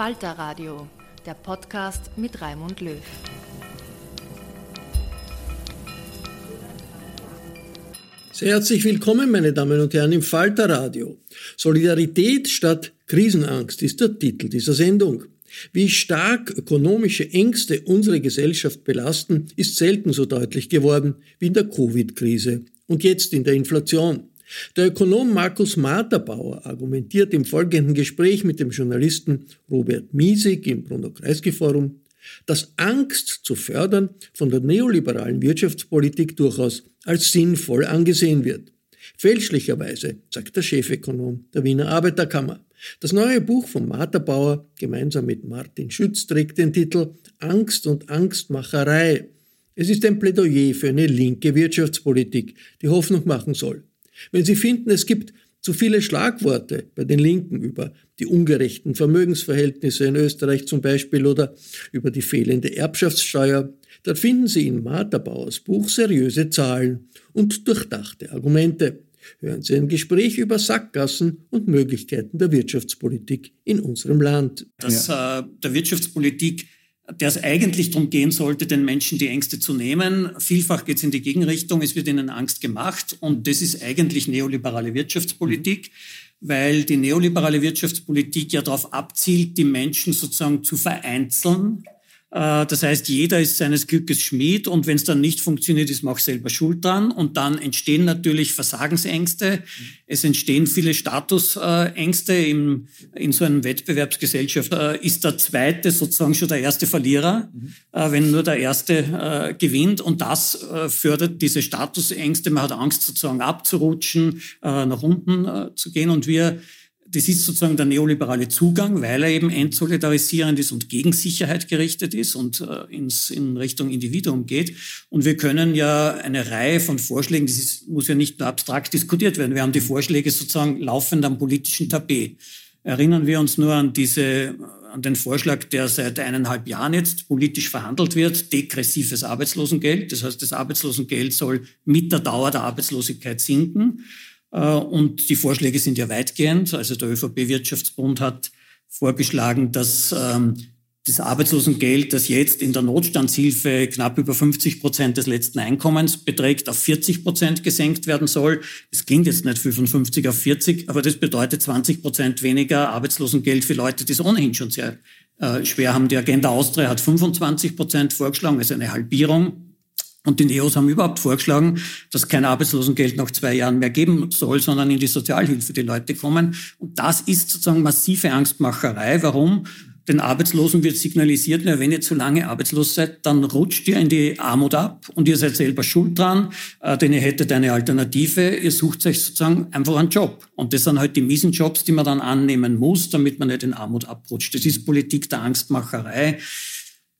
Falter Radio, der Podcast mit Raimund Löw. Sehr herzlich willkommen, meine Damen und Herren, im Falter Radio. Solidarität statt Krisenangst ist der Titel dieser Sendung. Wie stark ökonomische Ängste unsere Gesellschaft belasten, ist selten so deutlich geworden wie in der Covid-Krise und jetzt in der Inflation. Der Ökonom Markus Materbauer argumentiert im folgenden Gespräch mit dem Journalisten Robert Miesig im Bruno Kreisky Forum, dass Angst zu fördern von der neoliberalen Wirtschaftspolitik durchaus als sinnvoll angesehen wird. Fälschlicherweise, sagt der Chefökonom der Wiener Arbeiterkammer. Das neue Buch von Materbauer gemeinsam mit Martin Schütz trägt den Titel Angst und Angstmacherei. Es ist ein Plädoyer für eine linke Wirtschaftspolitik, die Hoffnung machen soll. Wenn Sie finden, es gibt zu viele Schlagworte bei den Linken über die ungerechten Vermögensverhältnisse in Österreich zum Beispiel oder über die fehlende Erbschaftssteuer, dann finden Sie in Martha Bauers Buch seriöse Zahlen und durchdachte Argumente. Hören Sie ein Gespräch über Sackgassen und Möglichkeiten der Wirtschaftspolitik in unserem Land. Dass äh, der Wirtschaftspolitik der es eigentlich darum gehen sollte, den Menschen die Ängste zu nehmen. Vielfach geht es in die Gegenrichtung, es wird ihnen Angst gemacht und das ist eigentlich neoliberale Wirtschaftspolitik, weil die neoliberale Wirtschaftspolitik ja darauf abzielt, die Menschen sozusagen zu vereinzeln das heißt, jeder ist seines Glückes Schmied und wenn es dann nicht funktioniert, ist man auch selber schuld dran. Und dann entstehen natürlich Versagensängste. Es entstehen viele Statusängste. In, in so einer Wettbewerbsgesellschaft äh, ist der Zweite sozusagen schon der erste Verlierer, mhm. wenn nur der Erste gewinnt. Und das fördert diese Statusängste. Man hat Angst sozusagen abzurutschen, nach unten zu gehen. Und wir das ist sozusagen der neoliberale Zugang, weil er eben entsolidarisierend ist und gegen Sicherheit gerichtet ist und äh, ins, in Richtung Individuum geht. Und wir können ja eine Reihe von Vorschlägen, das ist, muss ja nicht nur abstrakt diskutiert werden, wir haben die Vorschläge sozusagen laufend am politischen Tapet. Erinnern wir uns nur an diese, an den Vorschlag, der seit eineinhalb Jahren jetzt politisch verhandelt wird, degressives Arbeitslosengeld. Das heißt, das Arbeitslosengeld soll mit der Dauer der Arbeitslosigkeit sinken. Äh, und die Vorschläge sind ja weitgehend. Also der ÖVP-Wirtschaftsbund hat vorgeschlagen, dass ähm, das Arbeitslosengeld, das jetzt in der Notstandshilfe knapp über 50 Prozent des letzten Einkommens beträgt, auf 40 Prozent gesenkt werden soll. Das klingt jetzt nicht 55 auf 40, aber das bedeutet 20 Prozent weniger Arbeitslosengeld für Leute, die es ohnehin schon sehr äh, schwer haben. Die Agenda Austria hat 25 Prozent vorgeschlagen, also eine Halbierung. Und die Neos haben überhaupt vorgeschlagen, dass kein Arbeitslosengeld nach zwei Jahren mehr geben soll, sondern in die Sozialhilfe die Leute kommen. Und das ist sozusagen massive Angstmacherei. Warum? Den Arbeitslosen wird signalisiert, na, wenn ihr zu lange arbeitslos seid, dann rutscht ihr in die Armut ab und ihr seid selber schuld dran, äh, denn ihr hättet eine Alternative. Ihr sucht euch sozusagen einfach einen Job. Und das sind halt die miesen Jobs, die man dann annehmen muss, damit man nicht in Armut abrutscht. Das ist Politik der Angstmacherei.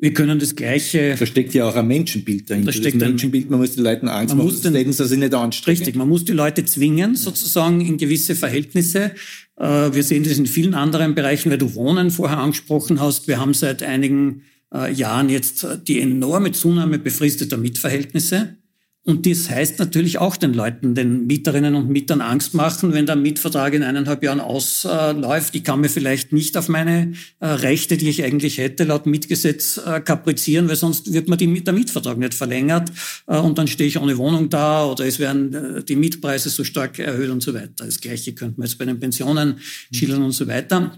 Wir können das Gleiche. Da steckt ja auch ein Menschenbild dahinter. Da steckt das Menschenbild, man muss den Leuten Angst man machen, den, dass sie nicht anstrengen. Richtig, man muss die Leute zwingen, sozusagen in gewisse Verhältnisse. Äh, wir sehen das in vielen anderen Bereichen, weil du Wohnen vorher angesprochen hast. Wir haben seit einigen äh, Jahren jetzt die enorme Zunahme befristeter Mietverhältnisse. Und das heißt natürlich auch den Leuten, den Mieterinnen und Mietern Angst machen, wenn der Mietvertrag in eineinhalb Jahren ausläuft. Ich kann mir vielleicht nicht auf meine äh, Rechte, die ich eigentlich hätte, laut Mietgesetz äh, kaprizieren, weil sonst wird mir der Mietvertrag nicht verlängert äh, und dann stehe ich ohne Wohnung da oder es werden die Mietpreise so stark erhöht und so weiter. Das Gleiche könnte man jetzt bei den Pensionen schildern und so weiter.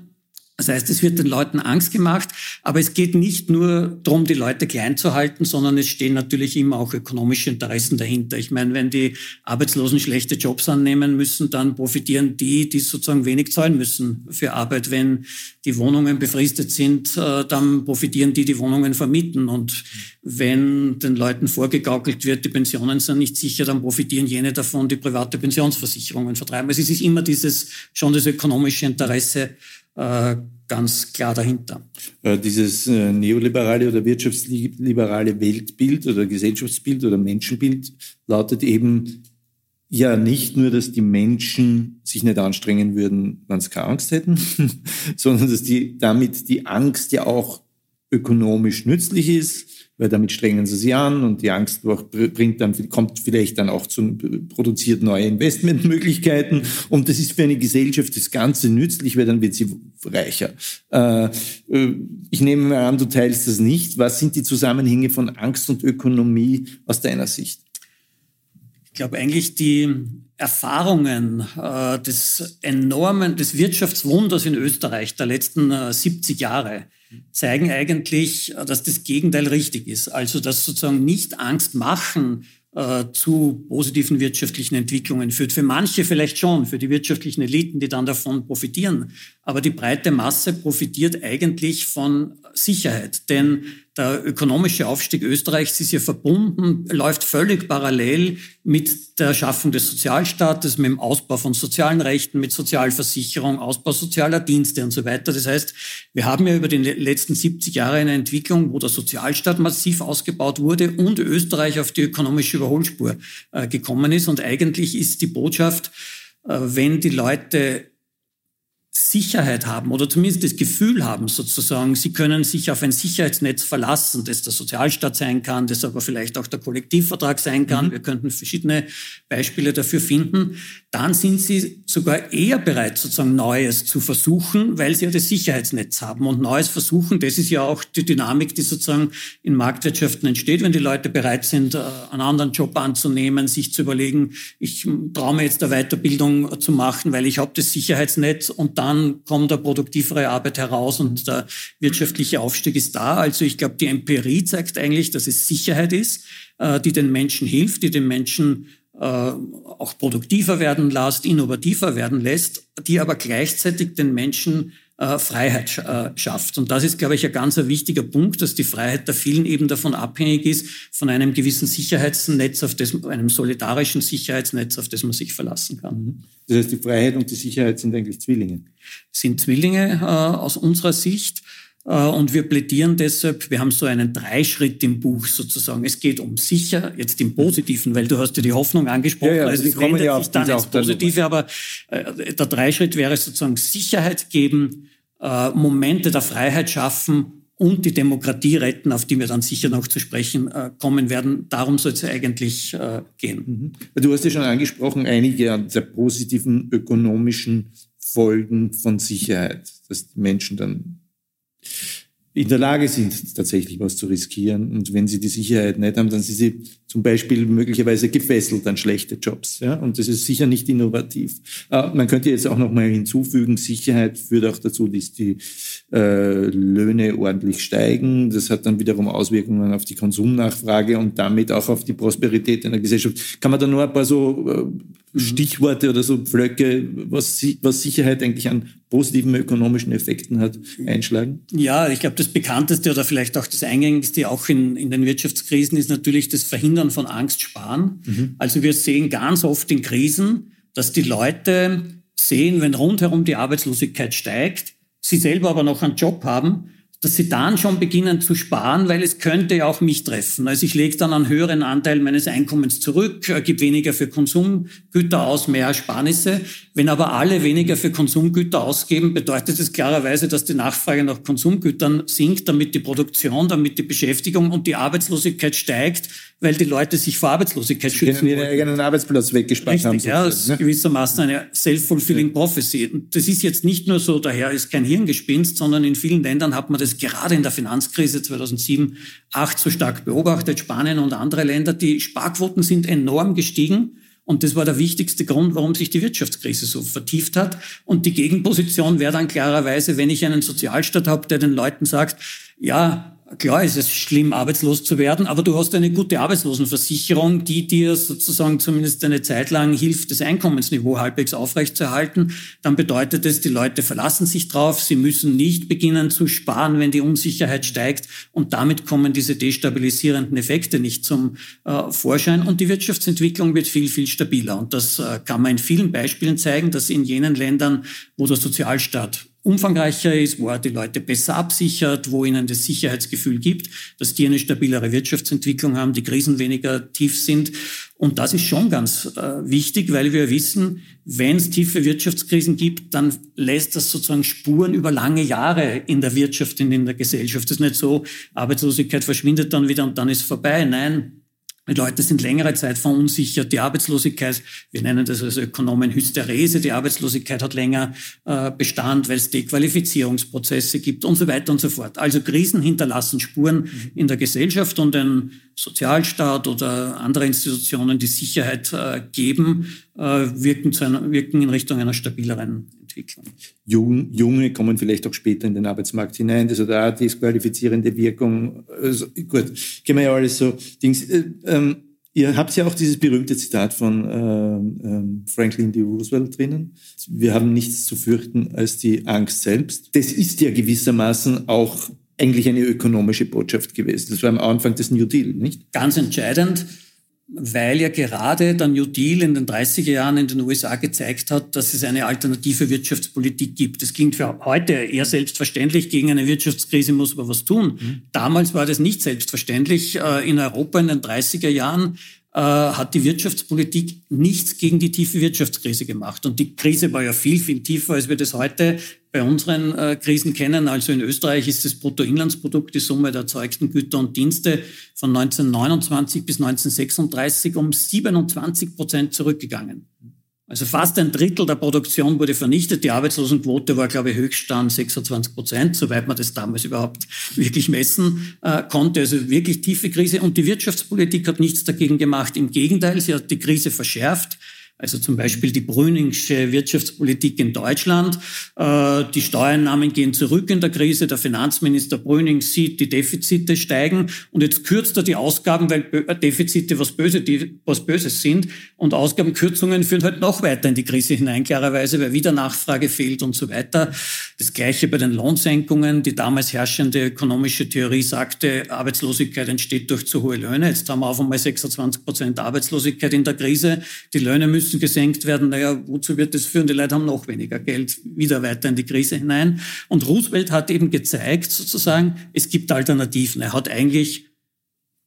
Das heißt, es wird den Leuten Angst gemacht, aber es geht nicht nur darum, die Leute klein zu halten, sondern es stehen natürlich immer auch ökonomische Interessen dahinter. Ich meine, wenn die Arbeitslosen schlechte Jobs annehmen müssen, dann profitieren die, die sozusagen wenig zahlen müssen für Arbeit. Wenn die Wohnungen befristet sind, äh, dann profitieren die, die Wohnungen vermieten. Und wenn den Leuten vorgegaukelt wird, die Pensionen sind nicht sicher, dann profitieren jene davon, die private Pensionsversicherungen vertreiben. Also es ist immer dieses, schon das ökonomische Interesse, äh, ganz klar dahinter. Äh, dieses äh, neoliberale oder wirtschaftsliberale Weltbild oder Gesellschaftsbild oder Menschenbild lautet eben ja nicht nur, dass die Menschen sich nicht anstrengen würden, wenn sie keine Angst hätten, sondern dass die damit die Angst ja auch ökonomisch nützlich ist, weil damit strengen sie sich an und die Angst bringt dann, kommt vielleicht dann auch zu, produziert neue Investmentmöglichkeiten und das ist für eine Gesellschaft das Ganze nützlich, weil dann wird sie reicher. Äh, äh, ich nehme an, du teilst das nicht. Was sind die Zusammenhänge von Angst und Ökonomie aus deiner Sicht? Ich glaube eigentlich die Erfahrungen äh, des enormen, des Wirtschaftswunders in Österreich der letzten äh, 70 Jahre zeigen eigentlich, äh, dass das Gegenteil richtig ist. Also dass sozusagen nicht Angst machen äh, zu positiven wirtschaftlichen Entwicklungen führt. Für manche vielleicht schon, für die wirtschaftlichen Eliten, die dann davon profitieren. Aber die breite Masse profitiert eigentlich von Sicherheit. Denn der ökonomische Aufstieg Österreichs ist ja verbunden, läuft völlig parallel mit der Schaffung des Sozialstaates, mit dem Ausbau von sozialen Rechten, mit Sozialversicherung, Ausbau sozialer Dienste und so weiter. Das heißt, wir haben ja über die letzten 70 Jahre eine Entwicklung, wo der Sozialstaat massiv ausgebaut wurde und Österreich auf die ökonomische Überholspur äh, gekommen ist. Und eigentlich ist die Botschaft, äh, wenn die Leute Sicherheit haben oder zumindest das Gefühl haben, sozusagen, sie können sich auf ein Sicherheitsnetz verlassen, das der Sozialstaat sein kann, das aber vielleicht auch der Kollektivvertrag sein kann. Mhm. Wir könnten verschiedene Beispiele dafür finden. Dann sind sie sogar eher bereit, sozusagen Neues zu versuchen, weil sie ja das Sicherheitsnetz haben. Und Neues versuchen, das ist ja auch die Dynamik, die sozusagen in Marktwirtschaften entsteht, wenn die Leute bereit sind, äh, einen anderen Job anzunehmen, sich zu überlegen, ich traue mir jetzt eine Weiterbildung zu machen, weil ich habe das Sicherheitsnetz und dann kommt eine produktivere Arbeit heraus und der wirtschaftliche Aufstieg ist da. Also ich glaube, die Empirie zeigt eigentlich, dass es Sicherheit ist, äh, die den Menschen hilft, die den Menschen äh, auch produktiver werden lässt, innovativer werden lässt, die aber gleichzeitig den Menschen äh, Freiheit äh, schafft. Und das ist, glaube ich, ein ganz wichtiger Punkt, dass die Freiheit der vielen eben davon abhängig ist, von einem gewissen Sicherheitsnetz, auf das, einem solidarischen Sicherheitsnetz, auf das man sich verlassen kann. Mhm. Das heißt, die Freiheit und die Sicherheit sind eigentlich Zwillinge? Sind Zwillinge äh, aus unserer Sicht. Äh, und wir plädieren deshalb, wir haben so einen Dreischritt im Buch sozusagen. Es geht um sicher, jetzt im Positiven, weil du hast ja die Hoffnung angesprochen, ja, ja, also es kommen ja sich dann ins Positive, aber äh, der Dreischritt wäre sozusagen Sicherheit geben, äh, Momente der Freiheit schaffen und die Demokratie retten, auf die wir dann sicher noch zu sprechen äh, kommen werden. Darum soll es eigentlich gehen. Mhm. Du hast ja schon angesprochen, einige der positiven ökonomischen Folgen von Sicherheit, dass die Menschen dann in der Lage sind, tatsächlich was zu riskieren. Und wenn sie die Sicherheit nicht haben, dann sind sie zum Beispiel möglicherweise gefesselt an schlechte Jobs. Ja? Und das ist sicher nicht innovativ. Äh, man könnte jetzt auch noch mal hinzufügen, Sicherheit führt auch dazu, dass die äh, Löhne ordentlich steigen. Das hat dann wiederum Auswirkungen auf die Konsumnachfrage und damit auch auf die Prosperität in der Gesellschaft. Kann man da nur ein paar so äh, Mhm. Stichworte oder so Pflöcke, was, was Sicherheit eigentlich an positiven ökonomischen Effekten hat, einschlagen? Ja, ich glaube, das bekannteste oder vielleicht auch das eingängigste auch in, in den Wirtschaftskrisen ist natürlich das Verhindern von Angst sparen. Mhm. Also wir sehen ganz oft in Krisen, dass die Leute sehen, wenn rundherum die Arbeitslosigkeit steigt, sie selber aber noch einen Job haben, dass sie dann schon beginnen zu sparen, weil es könnte ja auch mich treffen. Also ich lege dann einen höheren Anteil meines Einkommens zurück, äh, gebe weniger für Konsumgüter aus, mehr Ersparnisse. Wenn aber alle weniger für Konsumgüter ausgeben, bedeutet es klarerweise, dass die Nachfrage nach Konsumgütern sinkt, damit die Produktion, damit die Beschäftigung und die Arbeitslosigkeit steigt, weil die Leute sich vor Arbeitslosigkeit schützen können ihren eigenen Arbeitsplatz weggespart Richtig, haben. Ja, das ist ne? gewissermaßen eine self-fulfilling ja. prophecy. Und das ist jetzt nicht nur so, daher ist kein Hirngespinst, sondern in vielen Ländern hat man das gerade in der Finanzkrise 2007, 2008 so stark beobachtet. Spanien und andere Länder, die Sparquoten sind enorm gestiegen. Und das war der wichtigste Grund, warum sich die Wirtschaftskrise so vertieft hat. Und die Gegenposition wäre dann klarerweise, wenn ich einen Sozialstaat habe, der den Leuten sagt, ja, Klar ist es schlimm, arbeitslos zu werden, aber du hast eine gute Arbeitslosenversicherung, die dir sozusagen zumindest eine Zeit lang hilft, das Einkommensniveau halbwegs aufrechtzuerhalten. Dann bedeutet es, die Leute verlassen sich drauf, sie müssen nicht beginnen zu sparen, wenn die Unsicherheit steigt und damit kommen diese destabilisierenden Effekte nicht zum äh, Vorschein und die Wirtschaftsentwicklung wird viel, viel stabiler. Und das äh, kann man in vielen Beispielen zeigen, dass in jenen Ländern, wo der Sozialstaat umfangreicher ist, wo er die Leute besser absichert, wo ihnen das Sicherheitsgefühl gibt, dass die eine stabilere Wirtschaftsentwicklung haben, die Krisen weniger tief sind. Und das ist schon ganz äh, wichtig, weil wir wissen, wenn es tiefe Wirtschaftskrisen gibt, dann lässt das sozusagen Spuren über lange Jahre in der Wirtschaft und in der Gesellschaft. Das ist nicht so, Arbeitslosigkeit verschwindet dann wieder und dann ist vorbei. Nein, die Leute sind längere Zeit verunsichert. Die Arbeitslosigkeit, wir nennen das als Ökonomen Hysterese, die Arbeitslosigkeit hat länger äh, Bestand, weil es Dequalifizierungsprozesse gibt und so weiter und so fort. Also Krisen hinterlassen Spuren in der Gesellschaft und ein Sozialstaat oder andere Institutionen, die Sicherheit äh, geben, wirken, zu einer, wirken in Richtung einer stabileren Entwicklung. Jung, Junge kommen vielleicht auch später in den Arbeitsmarkt hinein, das hat auch disqualifizierende Wirkung. Also, gut, kennen wir ja alles so Dings. Äh, ähm, ihr habt ja auch dieses berühmte Zitat von äh, äh, Franklin D. Roosevelt drinnen. Wir haben nichts zu fürchten als die Angst selbst. Das ist ja gewissermaßen auch eigentlich eine ökonomische Botschaft gewesen. Das war am Anfang des New Deal, nicht? Ganz entscheidend weil ja gerade der New Deal in den 30er Jahren in den USA gezeigt hat, dass es eine alternative Wirtschaftspolitik gibt. Das klingt für heute eher selbstverständlich. Gegen eine Wirtschaftskrise muss man was tun. Mhm. Damals war das nicht selbstverständlich. Äh, in Europa in den 30er Jahren äh, hat die Wirtschaftspolitik nichts gegen die tiefe Wirtschaftskrise gemacht. Und die Krise war ja viel, viel tiefer, als wir das heute bei unseren äh, Krisen kennen. Also in Österreich ist das Bruttoinlandsprodukt, die Summe der erzeugten Güter und Dienste von 1929 bis 1936 um 27 Prozent zurückgegangen. Also fast ein Drittel der Produktion wurde vernichtet. Die Arbeitslosenquote war, glaube ich, Höchststand 26 Prozent, soweit man das damals überhaupt wirklich messen äh, konnte. Also wirklich tiefe Krise. Und die Wirtschaftspolitik hat nichts dagegen gemacht. Im Gegenteil, sie hat die Krise verschärft. Also zum Beispiel die Brüningsche Wirtschaftspolitik in Deutschland. Äh, die Steuereinnahmen gehen zurück in der Krise. Der Finanzminister Brüning sieht, die Defizite steigen. Und jetzt kürzt er die Ausgaben, weil äh, Defizite was, Böse, was Böses sind. Und Ausgabenkürzungen führen halt noch weiter in die Krise hinein, klarerweise, weil wieder Nachfrage fehlt und so weiter. Das Gleiche bei den Lohnsenkungen. Die damals herrschende ökonomische Theorie sagte, Arbeitslosigkeit entsteht durch zu hohe Löhne. Jetzt haben wir auf einmal 26 Prozent Arbeitslosigkeit in der Krise. Die Löhne müssen müssen gesenkt werden. Naja, wozu wird das führen? Die Leute haben noch weniger Geld, wieder weiter in die Krise hinein. Und Roosevelt hat eben gezeigt, sozusagen, es gibt Alternativen. Er hat eigentlich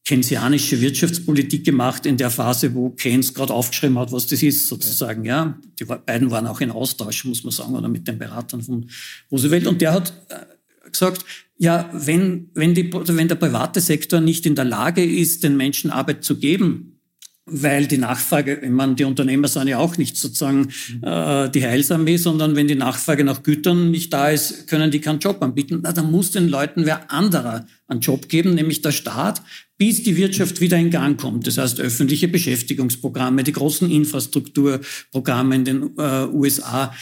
keynesianische Wirtschaftspolitik gemacht in der Phase, wo Keynes gerade aufgeschrieben hat, was das ist, sozusagen. Ja, die beiden waren auch in Austausch, muss man sagen, oder mit den Beratern von Roosevelt. Und der hat äh, gesagt, ja, wenn, wenn, die, wenn der private Sektor nicht in der Lage ist, den Menschen Arbeit zu geben, weil die Nachfrage, ich meine, die Unternehmer sind ja auch nicht sozusagen äh, die Heilsarmee, sondern wenn die Nachfrage nach Gütern nicht da ist, können die keinen Job anbieten. Na, dann muss den Leuten wer anderer einen Job geben, nämlich der Staat, bis die Wirtschaft wieder in Gang kommt. Das heißt, öffentliche Beschäftigungsprogramme, die großen Infrastrukturprogramme in den äh, USA,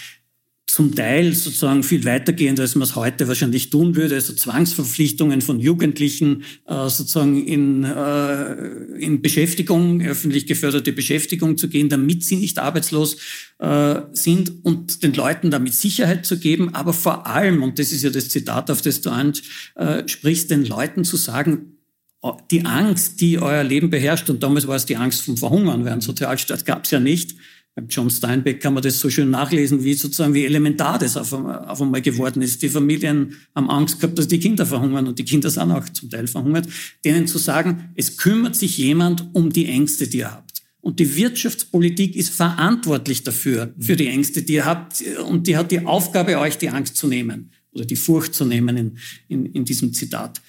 zum Teil sozusagen viel weitergehend, als man es heute wahrscheinlich tun würde, also Zwangsverpflichtungen von Jugendlichen äh, sozusagen in, äh, in Beschäftigung, öffentlich geförderte Beschäftigung zu gehen, damit sie nicht arbeitslos äh, sind und den Leuten damit Sicherheit zu geben, aber vor allem, und das ist ja das Zitat, auf das du ansprichst, den Leuten zu sagen, oh, die Angst, die euer Leben beherrscht, und damals war es die Angst vom Verhungern, während Sozialstaat gab es ja nicht, beim John Steinbeck kann man das so schön nachlesen, wie sozusagen wie elementar das auf, auf einmal geworden ist. Die Familien haben Angst gehabt, dass die Kinder verhungern und die Kinder sind auch zum Teil verhungert. Denen zu sagen, es kümmert sich jemand um die Ängste, die ihr habt. Und die Wirtschaftspolitik ist verantwortlich dafür, für die Ängste, die ihr habt. Und die hat die Aufgabe, euch die Angst zu nehmen oder die Furcht zu nehmen in, in, in diesem Zitat.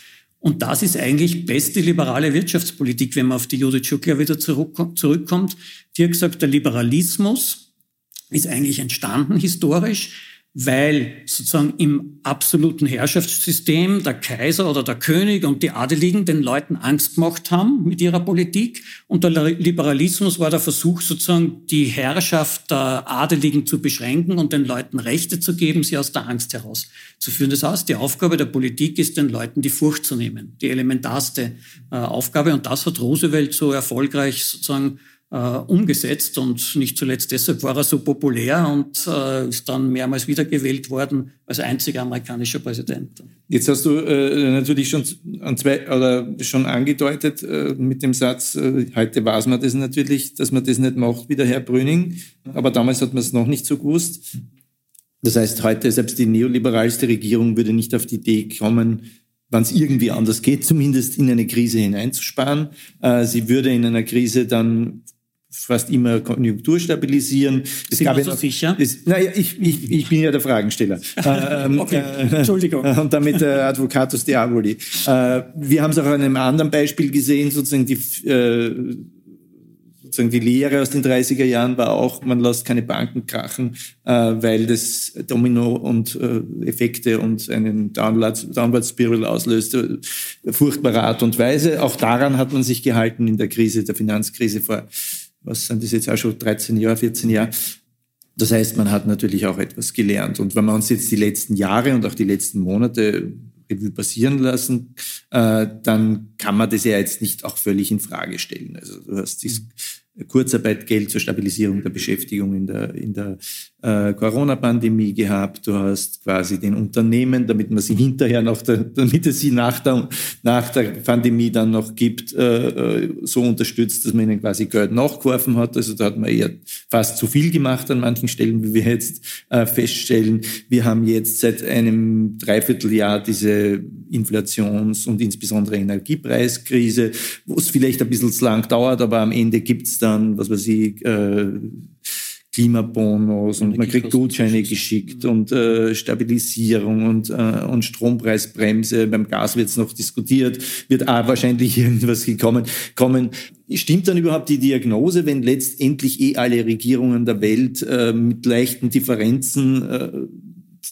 Und das ist eigentlich beste liberale Wirtschaftspolitik, wenn man auf die Judith Schuckler wieder zurückkommt. Die hat gesagt, der Liberalismus ist eigentlich entstanden historisch weil sozusagen im absoluten Herrschaftssystem der Kaiser oder der König und die Adeligen den Leuten Angst gemacht haben mit ihrer Politik. Und der Liberalismus war der Versuch, sozusagen die Herrschaft der Adeligen zu beschränken und den Leuten Rechte zu geben, sie aus der Angst herauszuführen. Das heißt, die Aufgabe der Politik ist, den Leuten die Furcht zu nehmen. Die elementarste äh, Aufgabe. Und das hat Roosevelt so erfolgreich sozusagen äh, umgesetzt und nicht zuletzt deshalb war er so populär und äh, ist dann mehrmals wiedergewählt worden als einziger amerikanischer Präsident. Jetzt hast du äh, natürlich schon an zwei oder schon angedeutet äh, mit dem Satz, äh, heute weiß man das natürlich, dass man das nicht macht wie der Herr Brüning, aber damals hat man es noch nicht so gewusst. Das heißt, heute selbst die neoliberalste Regierung würde nicht auf die Idee kommen, wann es irgendwie anders geht, zumindest in eine Krise hineinzusparen. Äh, sie würde in einer Krise dann fast immer Konjunktur stabilisieren. Es Sind gab wir so sicher? Es, naja, ich, ich, ich bin ja der Fragensteller. ähm, okay, äh, Entschuldigung. Und damit äh, Advocatus Diaboli. Äh, wir haben es auch an einem anderen Beispiel gesehen, sozusagen die, äh, sozusagen die Lehre aus den 30er Jahren war auch, man lässt keine Banken krachen, äh, weil das Domino und äh, Effekte und einen Downward, Downward Spiral auslöst, äh, furchtbarer Art und Weise. Auch daran hat man sich gehalten in der Krise, der Finanzkrise vor was sind das jetzt auch schon 13 Jahre, 14 Jahre. Das heißt, man hat natürlich auch etwas gelernt. Und wenn wir uns jetzt die letzten Jahre und auch die letzten Monate Revue passieren lassen, äh, dann kann man das ja jetzt nicht auch völlig in Frage stellen. Also du hast dieses Kurzarbeitgeld zur Stabilisierung der Beschäftigung in der, in der äh, Corona-Pandemie gehabt. Du hast quasi den Unternehmen, damit man sie hinterher noch, der, damit es sie nach der, nach der Pandemie dann noch gibt, äh, äh, so unterstützt, dass man ihnen quasi Geld nachgeworfen hat. Also da hat man eher fast zu viel gemacht an manchen Stellen, wie wir jetzt äh, feststellen. Wir haben jetzt seit einem Dreivierteljahr diese Inflations- und insbesondere Energiepreiskrise, wo es vielleicht ein bisschen zu lang dauert, aber am Ende gibt's dann, was weiß ich, äh, Klimabonus und man kriegt Gutscheine geschickt und äh, Stabilisierung und, äh, und Strompreisbremse. Beim Gas wird es noch diskutiert, wird auch wahrscheinlich irgendwas gekommen. Kommen. Stimmt dann überhaupt die Diagnose, wenn letztendlich eh alle Regierungen der Welt äh, mit leichten Differenzen äh,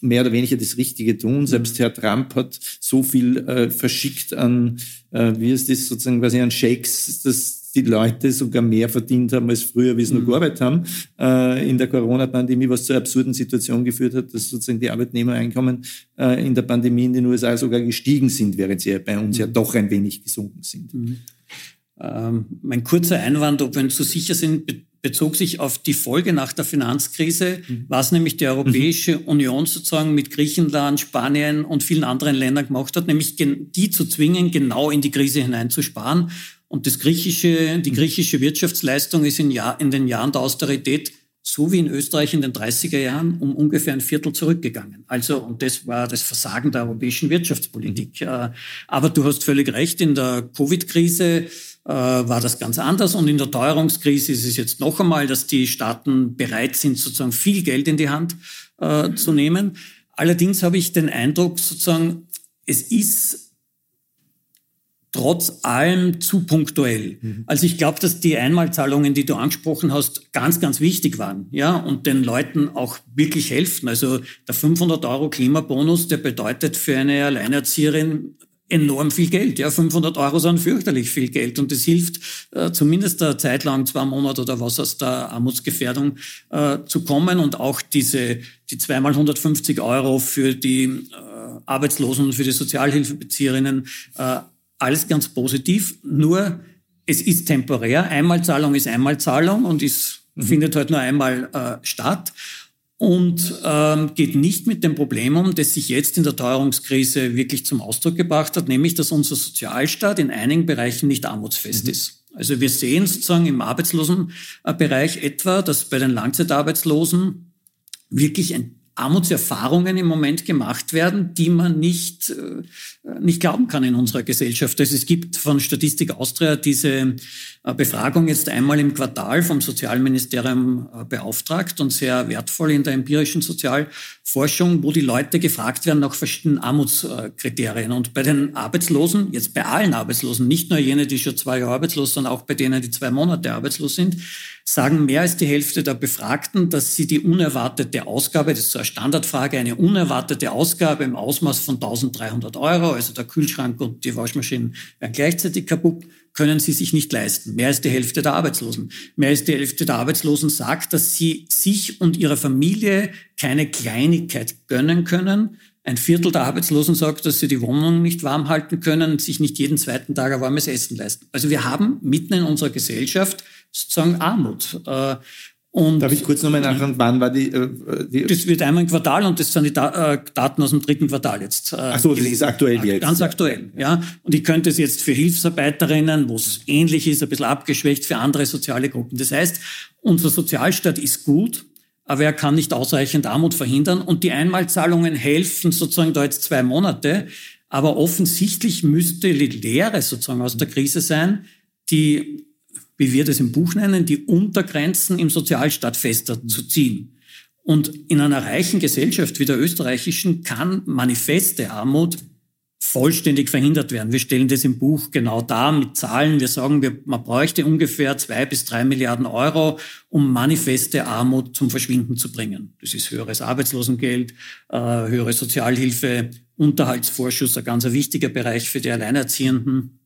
mehr oder weniger das Richtige tun. Selbst Herr Trump hat so viel äh, verschickt an, äh, wie ist das sozusagen, quasi an Shakes, dass die Leute sogar mehr verdient haben als früher, wie sie mhm. noch gearbeitet haben äh, in der Corona-Pandemie, was zur absurden Situation geführt hat, dass sozusagen die Arbeitnehmereinkommen äh, in der Pandemie in den USA sogar gestiegen sind, während sie bei uns mhm. ja doch ein wenig gesunken sind. Mhm. Ähm, mein kurzer Einwand, ob wir uns so sicher sind, bezog sich auf die Folge nach der Finanzkrise, mhm. was nämlich die Europäische mhm. Union sozusagen mit Griechenland, Spanien und vielen anderen Ländern gemacht hat, nämlich die zu zwingen, genau in die Krise hineinzusparen. Und das griechische, die griechische Wirtschaftsleistung ist in, Jahr, in den Jahren der Austerität so wie in Österreich in den 30er Jahren um ungefähr ein Viertel zurückgegangen. Also, und das war das Versagen der europäischen Wirtschaftspolitik. Äh, aber du hast völlig recht, in der Covid-Krise äh, war das ganz anders und in der Teuerungskrise ist es jetzt noch einmal, dass die Staaten bereit sind, sozusagen viel Geld in die Hand äh, zu nehmen. Allerdings habe ich den Eindruck, sozusagen, es ist trotz allem zu punktuell. Mhm. Also ich glaube, dass die Einmalzahlungen, die du angesprochen hast, ganz, ganz wichtig waren, ja, und den Leuten auch wirklich helfen. Also der 500 Euro Klimabonus, der bedeutet für eine Alleinerzieherin enorm viel Geld. Ja, 500 Euro sind fürchterlich viel Geld und es hilft äh, zumindest eine Zeit lang, zwei Monate oder was aus der Armutsgefährdung äh, zu kommen und auch diese die zweimal 150 Euro für die äh, Arbeitslosen und für die Sozialhilfebezieherinnen äh, alles ganz positiv. Nur es ist temporär. Einmalzahlung ist Einmalzahlung und ist, mhm. findet halt nur einmal äh, statt und ähm, geht nicht mit dem Problem um, das sich jetzt in der Teuerungskrise wirklich zum Ausdruck gebracht hat, nämlich dass unser Sozialstaat in einigen Bereichen nicht armutsfest mhm. ist. Also wir sehen sozusagen im Arbeitslosenbereich etwa, dass bei den Langzeitarbeitslosen wirklich ein Armutserfahrungen im Moment gemacht werden, die man nicht, äh, nicht glauben kann in unserer Gesellschaft. Also es gibt von Statistik Austria diese Befragung jetzt einmal im Quartal vom Sozialministerium äh, beauftragt und sehr wertvoll in der empirischen Sozialforschung, wo die Leute gefragt werden nach verschiedenen Armutskriterien. Und bei den Arbeitslosen, jetzt bei allen Arbeitslosen, nicht nur jene, die schon zwei Jahre arbeitslos sind, auch bei denen, die zwei Monate arbeitslos sind, sagen mehr als die Hälfte der Befragten, dass sie die unerwartete Ausgabe, das ist so eine Standardfrage, eine unerwartete Ausgabe im Ausmaß von 1300 Euro, also der Kühlschrank und die Waschmaschinen werden gleichzeitig kaputt, können sie sich nicht leisten. Mehr als die Hälfte der Arbeitslosen. Mehr als die Hälfte der Arbeitslosen sagt, dass sie sich und ihrer Familie keine Kleinigkeit gönnen können. Ein Viertel der Arbeitslosen sagt, dass sie die Wohnung nicht warm halten können und sich nicht jeden zweiten Tag ein warmes Essen leisten. Also wir haben mitten in unserer Gesellschaft sozusagen Armut. Und Darf ich kurz nochmal nachfragen, wann war die, äh, die, Das wird einmal im Quartal und das sind die da äh, Daten aus dem dritten Quartal jetzt. Äh, Ach so, das ist aktuell jetzt. Ganz aktuell, ja. Und ich könnte es jetzt für Hilfsarbeiterinnen, wo es ähnlich ist, ein bisschen abgeschwächt, für andere soziale Gruppen. Das heißt, unser Sozialstaat ist gut, aber er kann nicht ausreichend Armut verhindern und die Einmalzahlungen helfen sozusagen da jetzt zwei Monate. Aber offensichtlich müsste die Lehre sozusagen aus der Krise sein, die wie wir das im Buch nennen, die Untergrenzen im Sozialstaat fester zu ziehen. Und in einer reichen Gesellschaft wie der österreichischen kann manifeste Armut vollständig verhindert werden. Wir stellen das im Buch genau dar mit Zahlen. Wir sagen, wir, man bräuchte ungefähr zwei bis drei Milliarden Euro, um manifeste Armut zum Verschwinden zu bringen. Das ist höheres Arbeitslosengeld, äh, höhere Sozialhilfe, Unterhaltsvorschuss, ein ganz wichtiger Bereich für die Alleinerziehenden,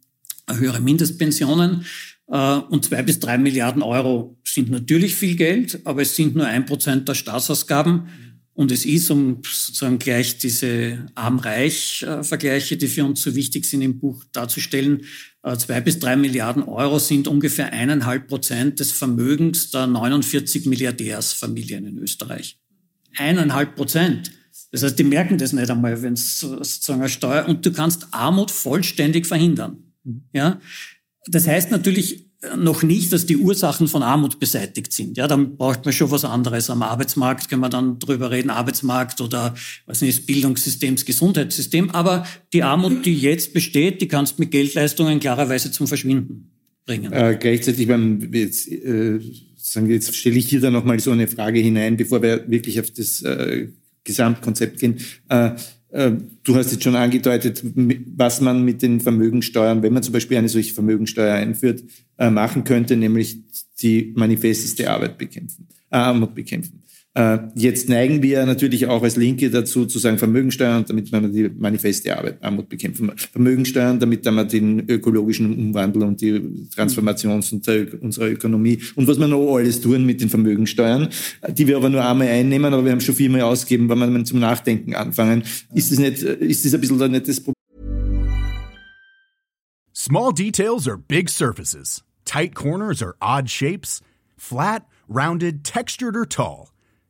höhere Mindestpensionen. Äh, und zwei bis drei Milliarden Euro sind natürlich viel Geld, aber es sind nur ein Prozent der Staatsausgaben. Und es ist, um sozusagen gleich diese Arm-Reich-Vergleiche, die für uns so wichtig sind im Buch darzustellen, äh, zwei bis drei Milliarden Euro sind ungefähr eineinhalb Prozent des Vermögens der 49 Milliardärsfamilien in Österreich. Eineinhalb Prozent. Das heißt, die merken das nicht einmal, wenn es sozusagen eine Steuer, und du kannst Armut vollständig verhindern. Ja, das heißt natürlich noch nicht, dass die Ursachen von Armut beseitigt sind. Ja, dann braucht man schon was anderes. Am Arbeitsmarkt können wir dann drüber reden, Arbeitsmarkt oder was nicht, Bildungssystem, Gesundheitssystem. Aber die Armut, die jetzt besteht, die kannst du mit Geldleistungen klarerweise zum Verschwinden bringen. Äh, gleichzeitig, beim, jetzt, äh, jetzt stelle ich hier dann nochmal so eine Frage hinein, bevor wir wirklich auf das äh, Gesamtkonzept gehen. Äh, du hast jetzt schon angedeutet, was man mit den Vermögensteuern, wenn man zum Beispiel eine solche Vermögensteuer einführt, äh, machen könnte, nämlich die manifesteste Arbeit bekämpfen, äh, Armut bekämpfen. Äh, jetzt neigen wir natürlich auch als Linke dazu, zu sagen Vermögensteuern, damit man die manifeste Armut bekämpfen. Vermögensteuern, damit man den ökologischen Umwandel und die Transformation unserer Ökonomie und was wir noch alles tun mit den Vermögensteuern, die wir aber nur einmal einnehmen, aber wir haben schon viermal ausgegeben, wenn wir zum Nachdenken anfangen. Ist das nicht, ist das ein bisschen nicht das Problem? Small details are big surfaces. Tight corners are odd shapes. Flat, rounded, textured or tall.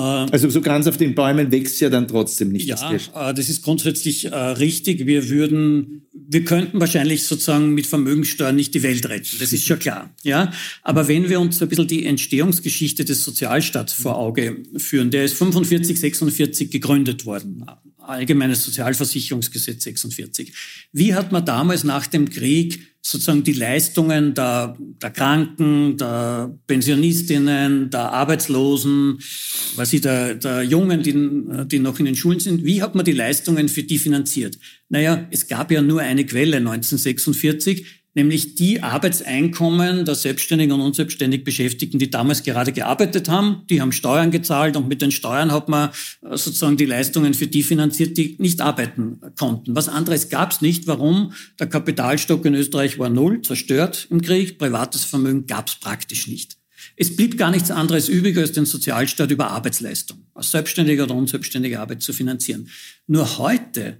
also so ganz auf den Bäumen wächst ja dann trotzdem nicht. Ja, das, äh, das ist grundsätzlich äh, richtig. Wir würden, wir könnten wahrscheinlich sozusagen mit Vermögenssteuern nicht die Welt retten. Das ist schon klar. Ja, aber wenn wir uns ein bisschen die Entstehungsgeschichte des Sozialstaats vor Auge führen, der ist 45, 46 gegründet worden. Allgemeines Sozialversicherungsgesetz 46. Wie hat man damals nach dem Krieg sozusagen die Leistungen der, der Kranken, der Pensionistinnen, der Arbeitslosen, was ich, der, der Jungen, die, die noch in den Schulen sind, wie hat man die Leistungen für die finanziert? Naja, es gab ja nur eine Quelle 1946, nämlich die Arbeitseinkommen der selbstständigen und unselbstständig Beschäftigten, die damals gerade gearbeitet haben. Die haben Steuern gezahlt und mit den Steuern hat man äh, sozusagen die Leistungen für die finanziert, die nicht arbeiten konnten. Was anderes gab es nicht. Warum? Der Kapitalstock in Österreich war null, zerstört im Krieg. Privates Vermögen gab es praktisch nicht. Es blieb gar nichts anderes übrig, als den Sozialstaat über Arbeitsleistung, aus selbstständiger oder unselbstständiger Arbeit zu finanzieren. Nur heute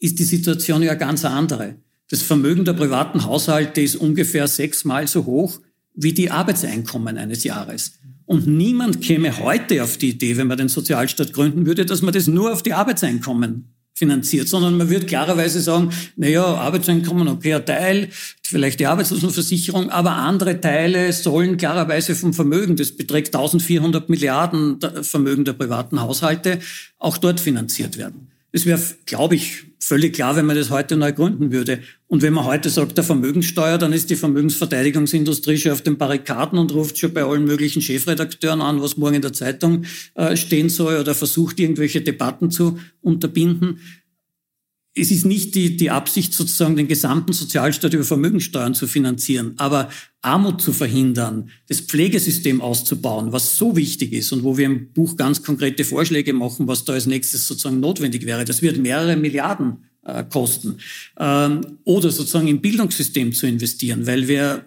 ist die Situation ja ganz andere. Das Vermögen der privaten Haushalte ist ungefähr sechsmal so hoch wie die Arbeitseinkommen eines Jahres. Und niemand käme heute auf die Idee, wenn man den Sozialstaat gründen würde, dass man das nur auf die Arbeitseinkommen finanziert, sondern man würde klarerweise sagen, naja, Arbeitseinkommen, okay, ein Teil, vielleicht die Arbeitslosenversicherung, aber andere Teile sollen klarerweise vom Vermögen, das beträgt 1400 Milliarden Vermögen der privaten Haushalte, auch dort finanziert werden. Es wäre, glaube ich, völlig klar, wenn man das heute neu gründen würde. Und wenn man heute sagt, der Vermögenssteuer, dann ist die Vermögensverteidigungsindustrie schon auf den Barrikaden und ruft schon bei allen möglichen Chefredakteuren an, was morgen in der Zeitung äh, stehen soll oder versucht, irgendwelche Debatten zu unterbinden es ist nicht die, die Absicht, sozusagen den gesamten Sozialstaat über Vermögensteuern zu finanzieren, aber Armut zu verhindern, das Pflegesystem auszubauen, was so wichtig ist und wo wir im Buch ganz konkrete Vorschläge machen, was da als nächstes sozusagen notwendig wäre. Das wird mehrere Milliarden äh, kosten. Ähm, oder sozusagen im Bildungssystem zu investieren, weil wir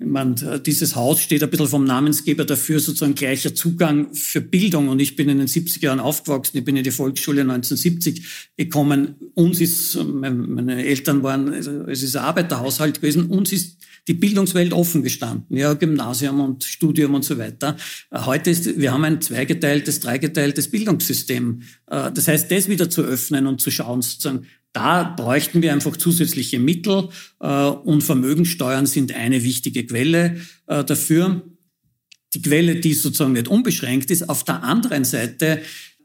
ich meine, dieses Haus steht ein bisschen vom Namensgeber dafür, sozusagen gleicher Zugang für Bildung. Und ich bin in den 70er Jahren aufgewachsen. Ich bin in die Volksschule 1970 gekommen. Uns ist, meine Eltern waren, also es ist ein Arbeiterhaushalt gewesen. Uns ist die Bildungswelt offen gestanden. Ja, Gymnasium und Studium und so weiter. Heute ist, wir haben ein zweigeteiltes, dreigeteiltes Bildungssystem. Äh, das heißt, das wieder zu öffnen und zu schauen, sozusagen, da bräuchten wir einfach zusätzliche Mittel äh, und Vermögensteuern sind eine wichtige Quelle äh, dafür. Die Quelle, die sozusagen nicht unbeschränkt ist. Auf der anderen Seite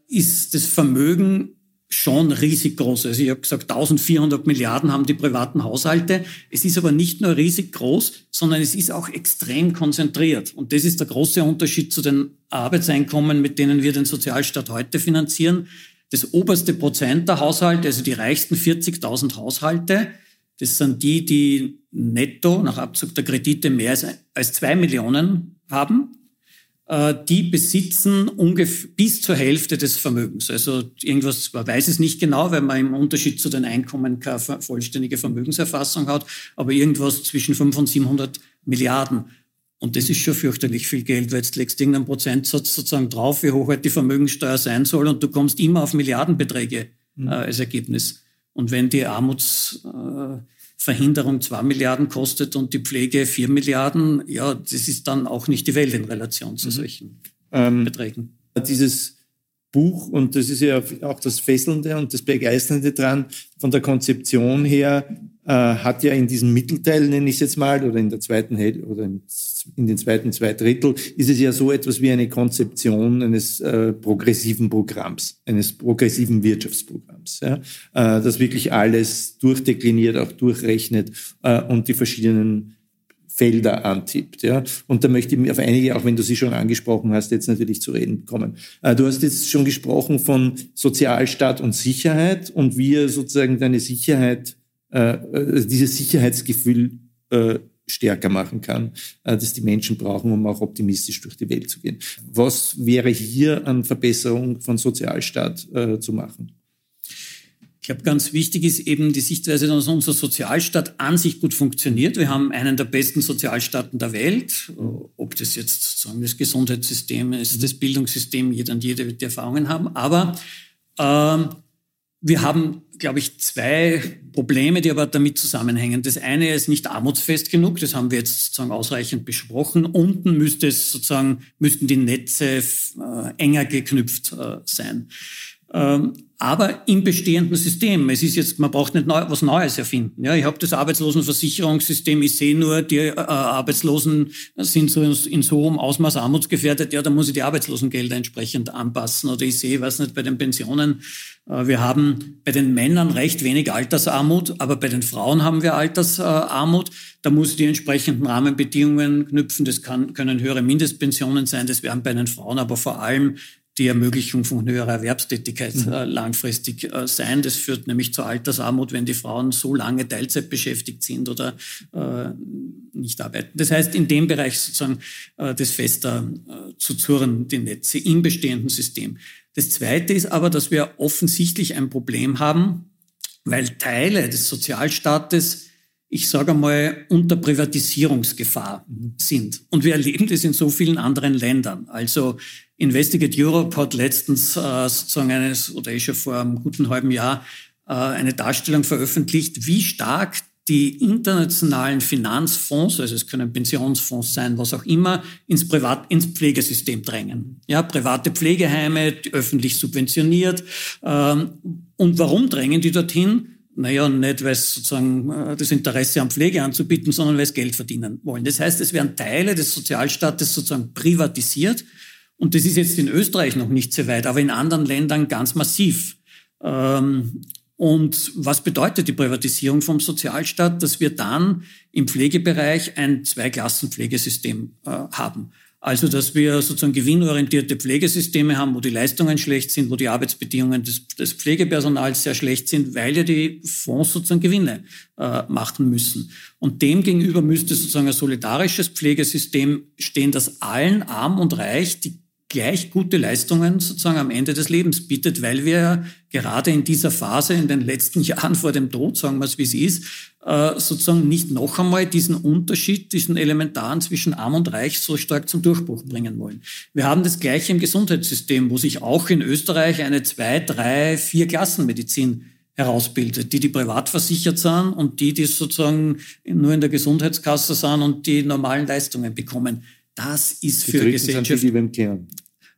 ist das Vermögen schon riesig groß. Also ich habe gesagt, 1400 Milliarden haben die privaten Haushalte. Es ist aber nicht nur riesig groß, sondern es ist auch extrem konzentriert. Und das ist der große Unterschied zu den Arbeitseinkommen, mit denen wir den Sozialstaat heute finanzieren. Das oberste Prozent der Haushalte, also die reichsten 40.000 Haushalte, das sind die, die netto nach Abzug der Kredite mehr als, als zwei Millionen haben. Äh, die besitzen ungefähr bis zur Hälfte des Vermögens. Also irgendwas, man weiß es nicht genau, weil man im Unterschied zu den Einkommen keine vollständige Vermögenserfassung hat, aber irgendwas zwischen 500 und 700 Milliarden. Und das ist schon fürchterlich viel Geld, weil jetzt legst du irgendeinen Prozentsatz sozusagen drauf, wie hoch halt die Vermögenssteuer sein soll und du kommst immer auf Milliardenbeträge mhm. äh, als Ergebnis. Und wenn die Armutsverhinderung äh, zwei Milliarden kostet und die Pflege vier Milliarden, ja, das ist dann auch nicht die Welt in Relation zu mhm. solchen ähm, Beträgen. Dieses Buch, und das ist ja auch das Fesselnde und das Begeisternde dran, von der Konzeption her, äh, hat ja in diesem Mittelteil, nenne ich es jetzt mal, oder in der zweiten Hälfte, oder in, den zweiten zwei Drittel, ist es ja so etwas wie eine Konzeption eines äh, progressiven Programms, eines progressiven Wirtschaftsprogramms, ja, äh, das wirklich alles durchdekliniert, auch durchrechnet äh, und die verschiedenen Felder antippt. Ja? Und da möchte ich auf einige, auch wenn du sie schon angesprochen hast, jetzt natürlich zu reden kommen. Äh, du hast jetzt schon gesprochen von Sozialstaat und Sicherheit und wie er sozusagen deine Sicherheit, äh, äh, dieses Sicherheitsgefühl stärker machen kann, das die Menschen brauchen, um auch optimistisch durch die Welt zu gehen. Was wäre hier an Verbesserung von Sozialstaat zu machen? Ich glaube, ganz wichtig ist eben die Sichtweise, dass unser Sozialstaat an sich gut funktioniert. Wir haben einen der besten Sozialstaaten der Welt. Ob das jetzt sozusagen das Gesundheitssystem ist, das Bildungssystem, jeder und jede wird die Erfahrungen haben. Aber ähm, wir haben, glaube ich, zwei Probleme, die aber damit zusammenhängen. Das eine ist nicht armutsfest genug, das haben wir jetzt sozusagen ausreichend besprochen. Unten müsste es sozusagen, müssten die Netze äh, enger geknüpft äh, sein. Ähm, aber im bestehenden System. Es ist jetzt, man braucht nicht neu, was Neues erfinden. Ja, ich habe das Arbeitslosenversicherungssystem, ich sehe nur, die äh, Arbeitslosen sind so in so hohem Ausmaß armutsgefährdet, ja, da muss ich die Arbeitslosengelder entsprechend anpassen. Oder ich sehe, weiß nicht, bei den Pensionen, äh, wir haben bei den Männern recht wenig Altersarmut, aber bei den Frauen haben wir Altersarmut. Da muss ich die entsprechenden Rahmenbedingungen knüpfen. Das kann, können höhere Mindestpensionen sein, das werden bei den Frauen aber vor allem die Ermöglichung von höherer Erwerbstätigkeit mhm. äh, langfristig äh, sein. Das führt nämlich zur Altersarmut, wenn die Frauen so lange Teilzeit beschäftigt sind oder äh, nicht arbeiten. Das heißt, in dem Bereich sozusagen äh, das fester zu zurren, die Netze im bestehenden System. Das Zweite ist aber, dass wir offensichtlich ein Problem haben, weil Teile des Sozialstaates ich sage einmal, unter Privatisierungsgefahr mhm. sind. Und wir erleben das in so vielen anderen Ländern. Also Investigate Europe hat letztens äh, sozusagen eines, oder ist schon vor einem guten halben Jahr, äh, eine Darstellung veröffentlicht, wie stark die internationalen Finanzfonds, also es können Pensionsfonds sein, was auch immer, ins Privat, ins Pflegesystem drängen. Ja, private Pflegeheime, öffentlich subventioniert. Ähm, und warum drängen die dorthin? Naja, nicht, weil es sozusagen äh, das Interesse am Pflege anzubieten, sondern weil es Geld verdienen wollen. Das heißt, es werden Teile des Sozialstaates sozusagen privatisiert und das ist jetzt in Österreich noch nicht so weit, aber in anderen Ländern ganz massiv. Ähm, und was bedeutet die Privatisierung vom Sozialstaat? Dass wir dann im Pflegebereich ein Zweiklassenpflegesystem äh, haben. Also, dass wir sozusagen gewinnorientierte Pflegesysteme haben, wo die Leistungen schlecht sind, wo die Arbeitsbedingungen des, des Pflegepersonals sehr schlecht sind, weil ja die Fonds sozusagen Gewinne äh, machen müssen. Und dem gegenüber müsste sozusagen ein solidarisches Pflegesystem stehen, das allen, arm und reich, die gleich gute Leistungen sozusagen am Ende des Lebens bietet, weil wir gerade in dieser Phase, in den letzten Jahren vor dem Tod, sagen wir es wie es ist, äh, sozusagen nicht noch einmal diesen Unterschied, diesen elementaren zwischen arm und reich so stark zum Durchbruch bringen wollen. Wir haben das Gleiche im Gesundheitssystem, wo sich auch in Österreich eine zwei, drei, vier Klassenmedizin herausbildet, die, die privat versichert sind und die, die sozusagen nur in der Gesundheitskasse sind und die normalen Leistungen bekommen. Das ist die für Gesellschaft. Sind die, die beim.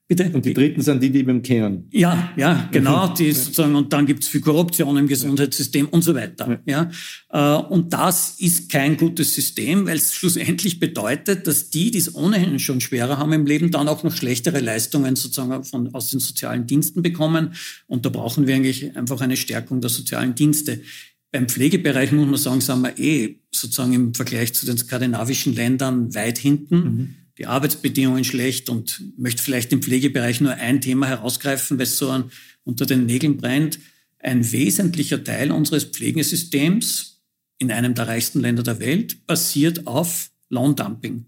Bitte? Und die Dritten sind die, die beim Kehren. Ja, ja, genau. Die sozusagen, und dann gibt es viel Korruption im Gesundheitssystem und so weiter. Ja. ja. Äh, und das ist kein gutes System, weil es schlussendlich bedeutet, dass die, die es ohnehin schon schwerer haben im Leben, dann auch noch schlechtere Leistungen sozusagen von, aus den sozialen Diensten bekommen. Und da brauchen wir eigentlich einfach eine Stärkung der sozialen Dienste. Beim Pflegebereich muss man sagen, sind wir eh sozusagen im Vergleich zu den skandinavischen Ländern weit hinten. Mhm die Arbeitsbedingungen schlecht und möchte vielleicht im Pflegebereich nur ein Thema herausgreifen, weil es so an, unter den Nägeln brennt. Ein wesentlicher Teil unseres Pflegesystems in einem der reichsten Länder der Welt basiert auf Lohndumping,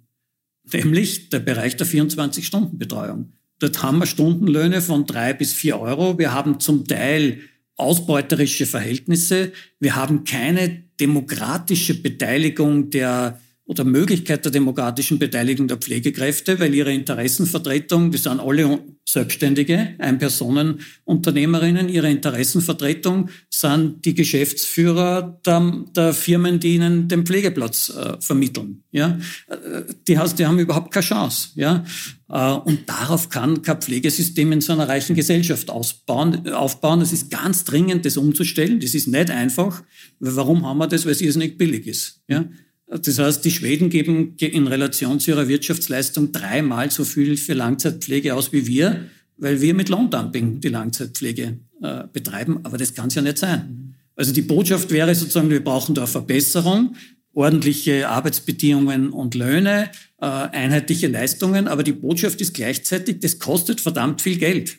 nämlich der Bereich der 24-Stunden-Betreuung. Dort haben wir Stundenlöhne von drei bis vier Euro. Wir haben zum Teil ausbeuterische Verhältnisse. Wir haben keine demokratische Beteiligung der oder Möglichkeit der demokratischen Beteiligung der Pflegekräfte, weil ihre Interessenvertretung, die sind alle Selbstständige, Ein-Personen-Unternehmerinnen, ihre Interessenvertretung sind die Geschäftsführer der, der, Firmen, die ihnen den Pflegeplatz äh, vermitteln. Ja? Äh, die, heißt, die haben überhaupt keine Chance. Ja? Äh, und darauf kann kein Pflegesystem in so einer reichen Gesellschaft ausbauen, aufbauen. Es ist ganz dringend, das umzustellen. Das ist nicht einfach. Warum haben wir das? Weil es nicht billig ist. Ja? Das heißt, die Schweden geben in Relation zu ihrer Wirtschaftsleistung dreimal so viel für Langzeitpflege aus wie wir, weil wir mit Lohndumping die Langzeitpflege äh, betreiben. Aber das kann es ja nicht sein. Also die Botschaft wäre sozusagen, wir brauchen da Verbesserung, ordentliche Arbeitsbedingungen und Löhne, äh, einheitliche Leistungen. Aber die Botschaft ist gleichzeitig, das kostet verdammt viel Geld.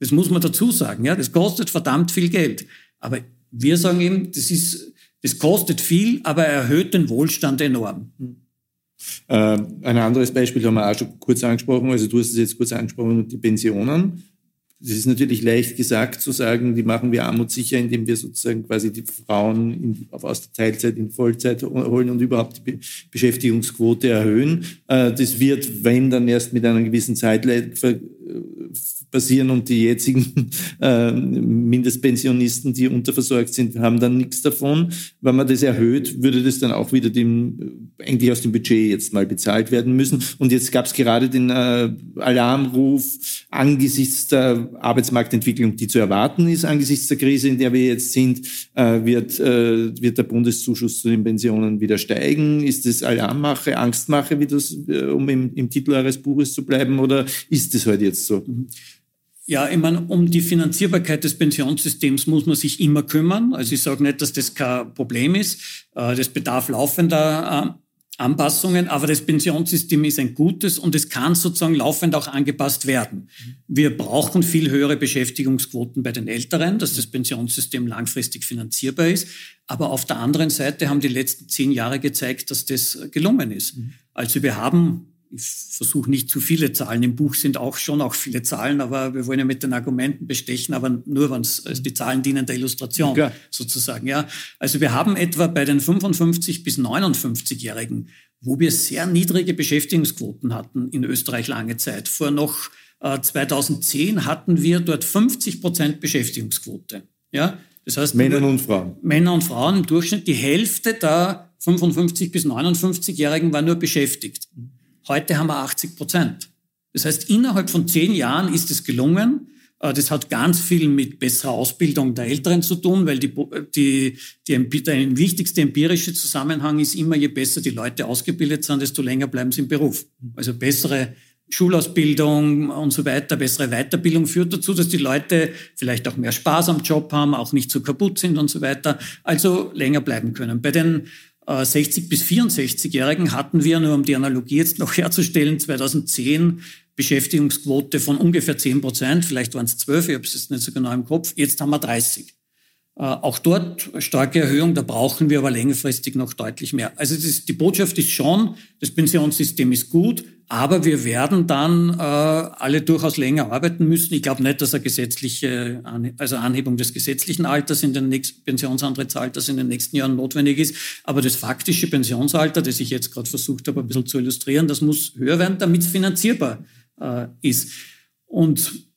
Das muss man dazu sagen. Ja, das kostet verdammt viel Geld. Aber wir sagen eben, das ist das kostet viel, aber erhöht den Wohlstand enorm. Äh, ein anderes Beispiel haben wir auch schon kurz angesprochen. Also du hast es jetzt kurz angesprochen, die Pensionen. Es ist natürlich leicht gesagt zu sagen, die machen wir armutssicher, indem wir sozusagen quasi die Frauen in, aus der Teilzeit in Vollzeit holen und überhaupt die Beschäftigungsquote erhöhen. Äh, das wird, wenn dann erst mit einer gewissen Zeitleid passieren und die jetzigen äh, Mindestpensionisten, die unterversorgt sind, haben dann nichts davon. Wenn man das erhöht, würde das dann auch wieder dem, eigentlich aus dem Budget jetzt mal bezahlt werden müssen. Und jetzt gab es gerade den äh, Alarmruf angesichts der Arbeitsmarktentwicklung, die zu erwarten ist, angesichts der Krise, in der wir jetzt sind, äh, wird, äh, wird der Bundeszuschuss zu den Pensionen wieder steigen? Ist das Alarmmache, Angstmache, wie das, äh, um im, im Titel eures Buches zu bleiben, oder ist das halt jetzt so? Ja, ich meine, um die Finanzierbarkeit des Pensionssystems muss man sich immer kümmern. Also ich sage nicht, dass das kein Problem ist. Äh, das bedarf laufender äh, Anpassungen, aber das Pensionssystem ist ein gutes und es kann sozusagen laufend auch angepasst werden. Wir brauchen viel höhere Beschäftigungsquoten bei den Älteren, dass das Pensionssystem langfristig finanzierbar ist. Aber auf der anderen Seite haben die letzten zehn Jahre gezeigt, dass das gelungen ist. Also wir haben ich versuche nicht zu viele Zahlen. Im Buch sind auch schon auch viele Zahlen, aber wir wollen ja mit den Argumenten bestechen, aber nur, wenn es also die Zahlen dienen der Illustration ja. sozusagen. Ja, also wir haben etwa bei den 55 bis 59-Jährigen, wo wir sehr niedrige Beschäftigungsquoten hatten in Österreich lange Zeit. Vor noch äh, 2010 hatten wir dort 50 Prozent Beschäftigungsquote. Ja, das heißt Männer und Frauen. Männer und Frauen im Durchschnitt. Die Hälfte der 55 bis 59-Jährigen war nur beschäftigt. Heute haben wir 80 Prozent. Das heißt, innerhalb von zehn Jahren ist es gelungen. Äh, das hat ganz viel mit besserer Ausbildung der Älteren zu tun, weil die, die, die, der wichtigste empirische Zusammenhang ist immer, je besser die Leute ausgebildet sind, desto länger bleiben sie im Beruf. Also bessere Schulausbildung und so weiter, bessere Weiterbildung führt dazu, dass die Leute vielleicht auch mehr Spaß am Job haben, auch nicht so kaputt sind und so weiter, also länger bleiben können. Bei den 60 äh, bis 64-Jährigen hatten wir, nur um die Analogie jetzt noch herzustellen, 2010 Beschäftigungsquote von ungefähr 10 Prozent, vielleicht waren es 12, ich habe es jetzt nicht so genau im Kopf, jetzt haben wir 30. Äh, auch dort starke Erhöhung, da brauchen wir aber längerfristig noch deutlich mehr. Also das, die Botschaft ist schon, das Pensionssystem ist gut, aber wir werden dann äh, alle durchaus länger arbeiten müssen. Ich glaube nicht, dass eine gesetzliche, also Anhebung des gesetzlichen Alters in den nächsten Pensionsantrittsalters in den nächsten Jahren notwendig ist. Aber das faktische Pensionsalter, das ich jetzt gerade versucht habe, ein bisschen zu illustrieren, das muss höher werden, damit es finanzierbar äh, ist. Und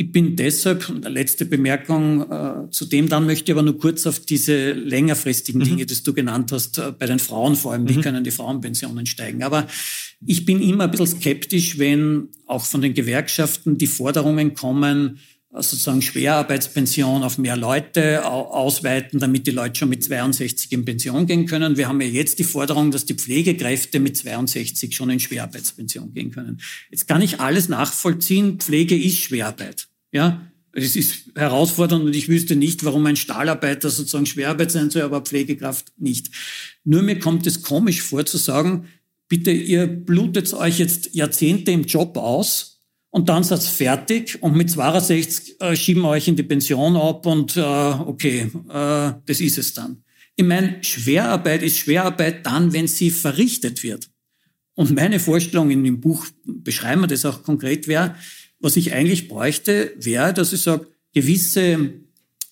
ich bin deshalb, letzte Bemerkung äh, zu dem, dann möchte ich aber nur kurz auf diese längerfristigen mhm. Dinge, die du genannt hast, äh, bei den Frauen vor allem, wie mhm. können die Frauenpensionen steigen. Aber ich bin immer ein bisschen skeptisch, wenn auch von den Gewerkschaften die Forderungen kommen, äh, sozusagen Schwerarbeitspension auf mehr Leute ausweiten, damit die Leute schon mit 62 in Pension gehen können. Wir haben ja jetzt die Forderung, dass die Pflegekräfte mit 62 schon in Schwerarbeitspension gehen können. Jetzt kann ich alles nachvollziehen. Pflege ist Schwerarbeit. Ja, es ist herausfordernd und ich wüsste nicht, warum ein Stahlarbeiter sozusagen Schwerarbeit sein soll, aber Pflegekraft nicht. Nur mir kommt es komisch vor zu sagen, bitte, ihr blutet euch jetzt Jahrzehnte im Job aus und dann seid fertig und mit 62 äh, schieben euch in die Pension ab und äh, okay, äh, das ist es dann. Ich meine, Schwerarbeit ist Schwerarbeit dann, wenn sie verrichtet wird. Und meine Vorstellung in dem Buch beschreiben wir das auch konkret wäre, was ich eigentlich bräuchte, wäre, dass ich sage, gewisse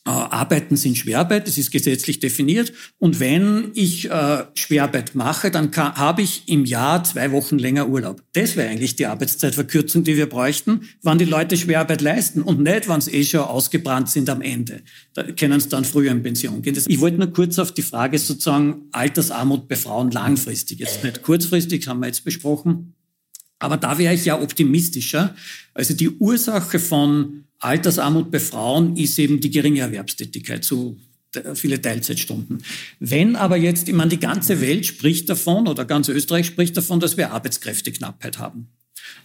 äh, Arbeiten sind Schwerarbeit, das ist gesetzlich definiert. Und wenn ich äh, Schwerarbeit mache, dann habe ich im Jahr zwei Wochen länger Urlaub. Das wäre eigentlich die Arbeitszeitverkürzung, die wir bräuchten, wann die Leute Schwerarbeit leisten und nicht, wann sie eh schon ausgebrannt sind am Ende. Da können sie dann früher in Pension gehen. Das, ich wollte nur kurz auf die Frage sozusagen Altersarmut bei Frauen langfristig, jetzt nicht kurzfristig, haben wir jetzt besprochen, aber da wäre ich ja optimistischer. Also die Ursache von Altersarmut bei Frauen ist eben die geringe Erwerbstätigkeit, so viele Teilzeitstunden. Wenn aber jetzt, ich meine, die ganze Welt spricht davon oder ganz Österreich spricht davon, dass wir Arbeitskräfteknappheit haben.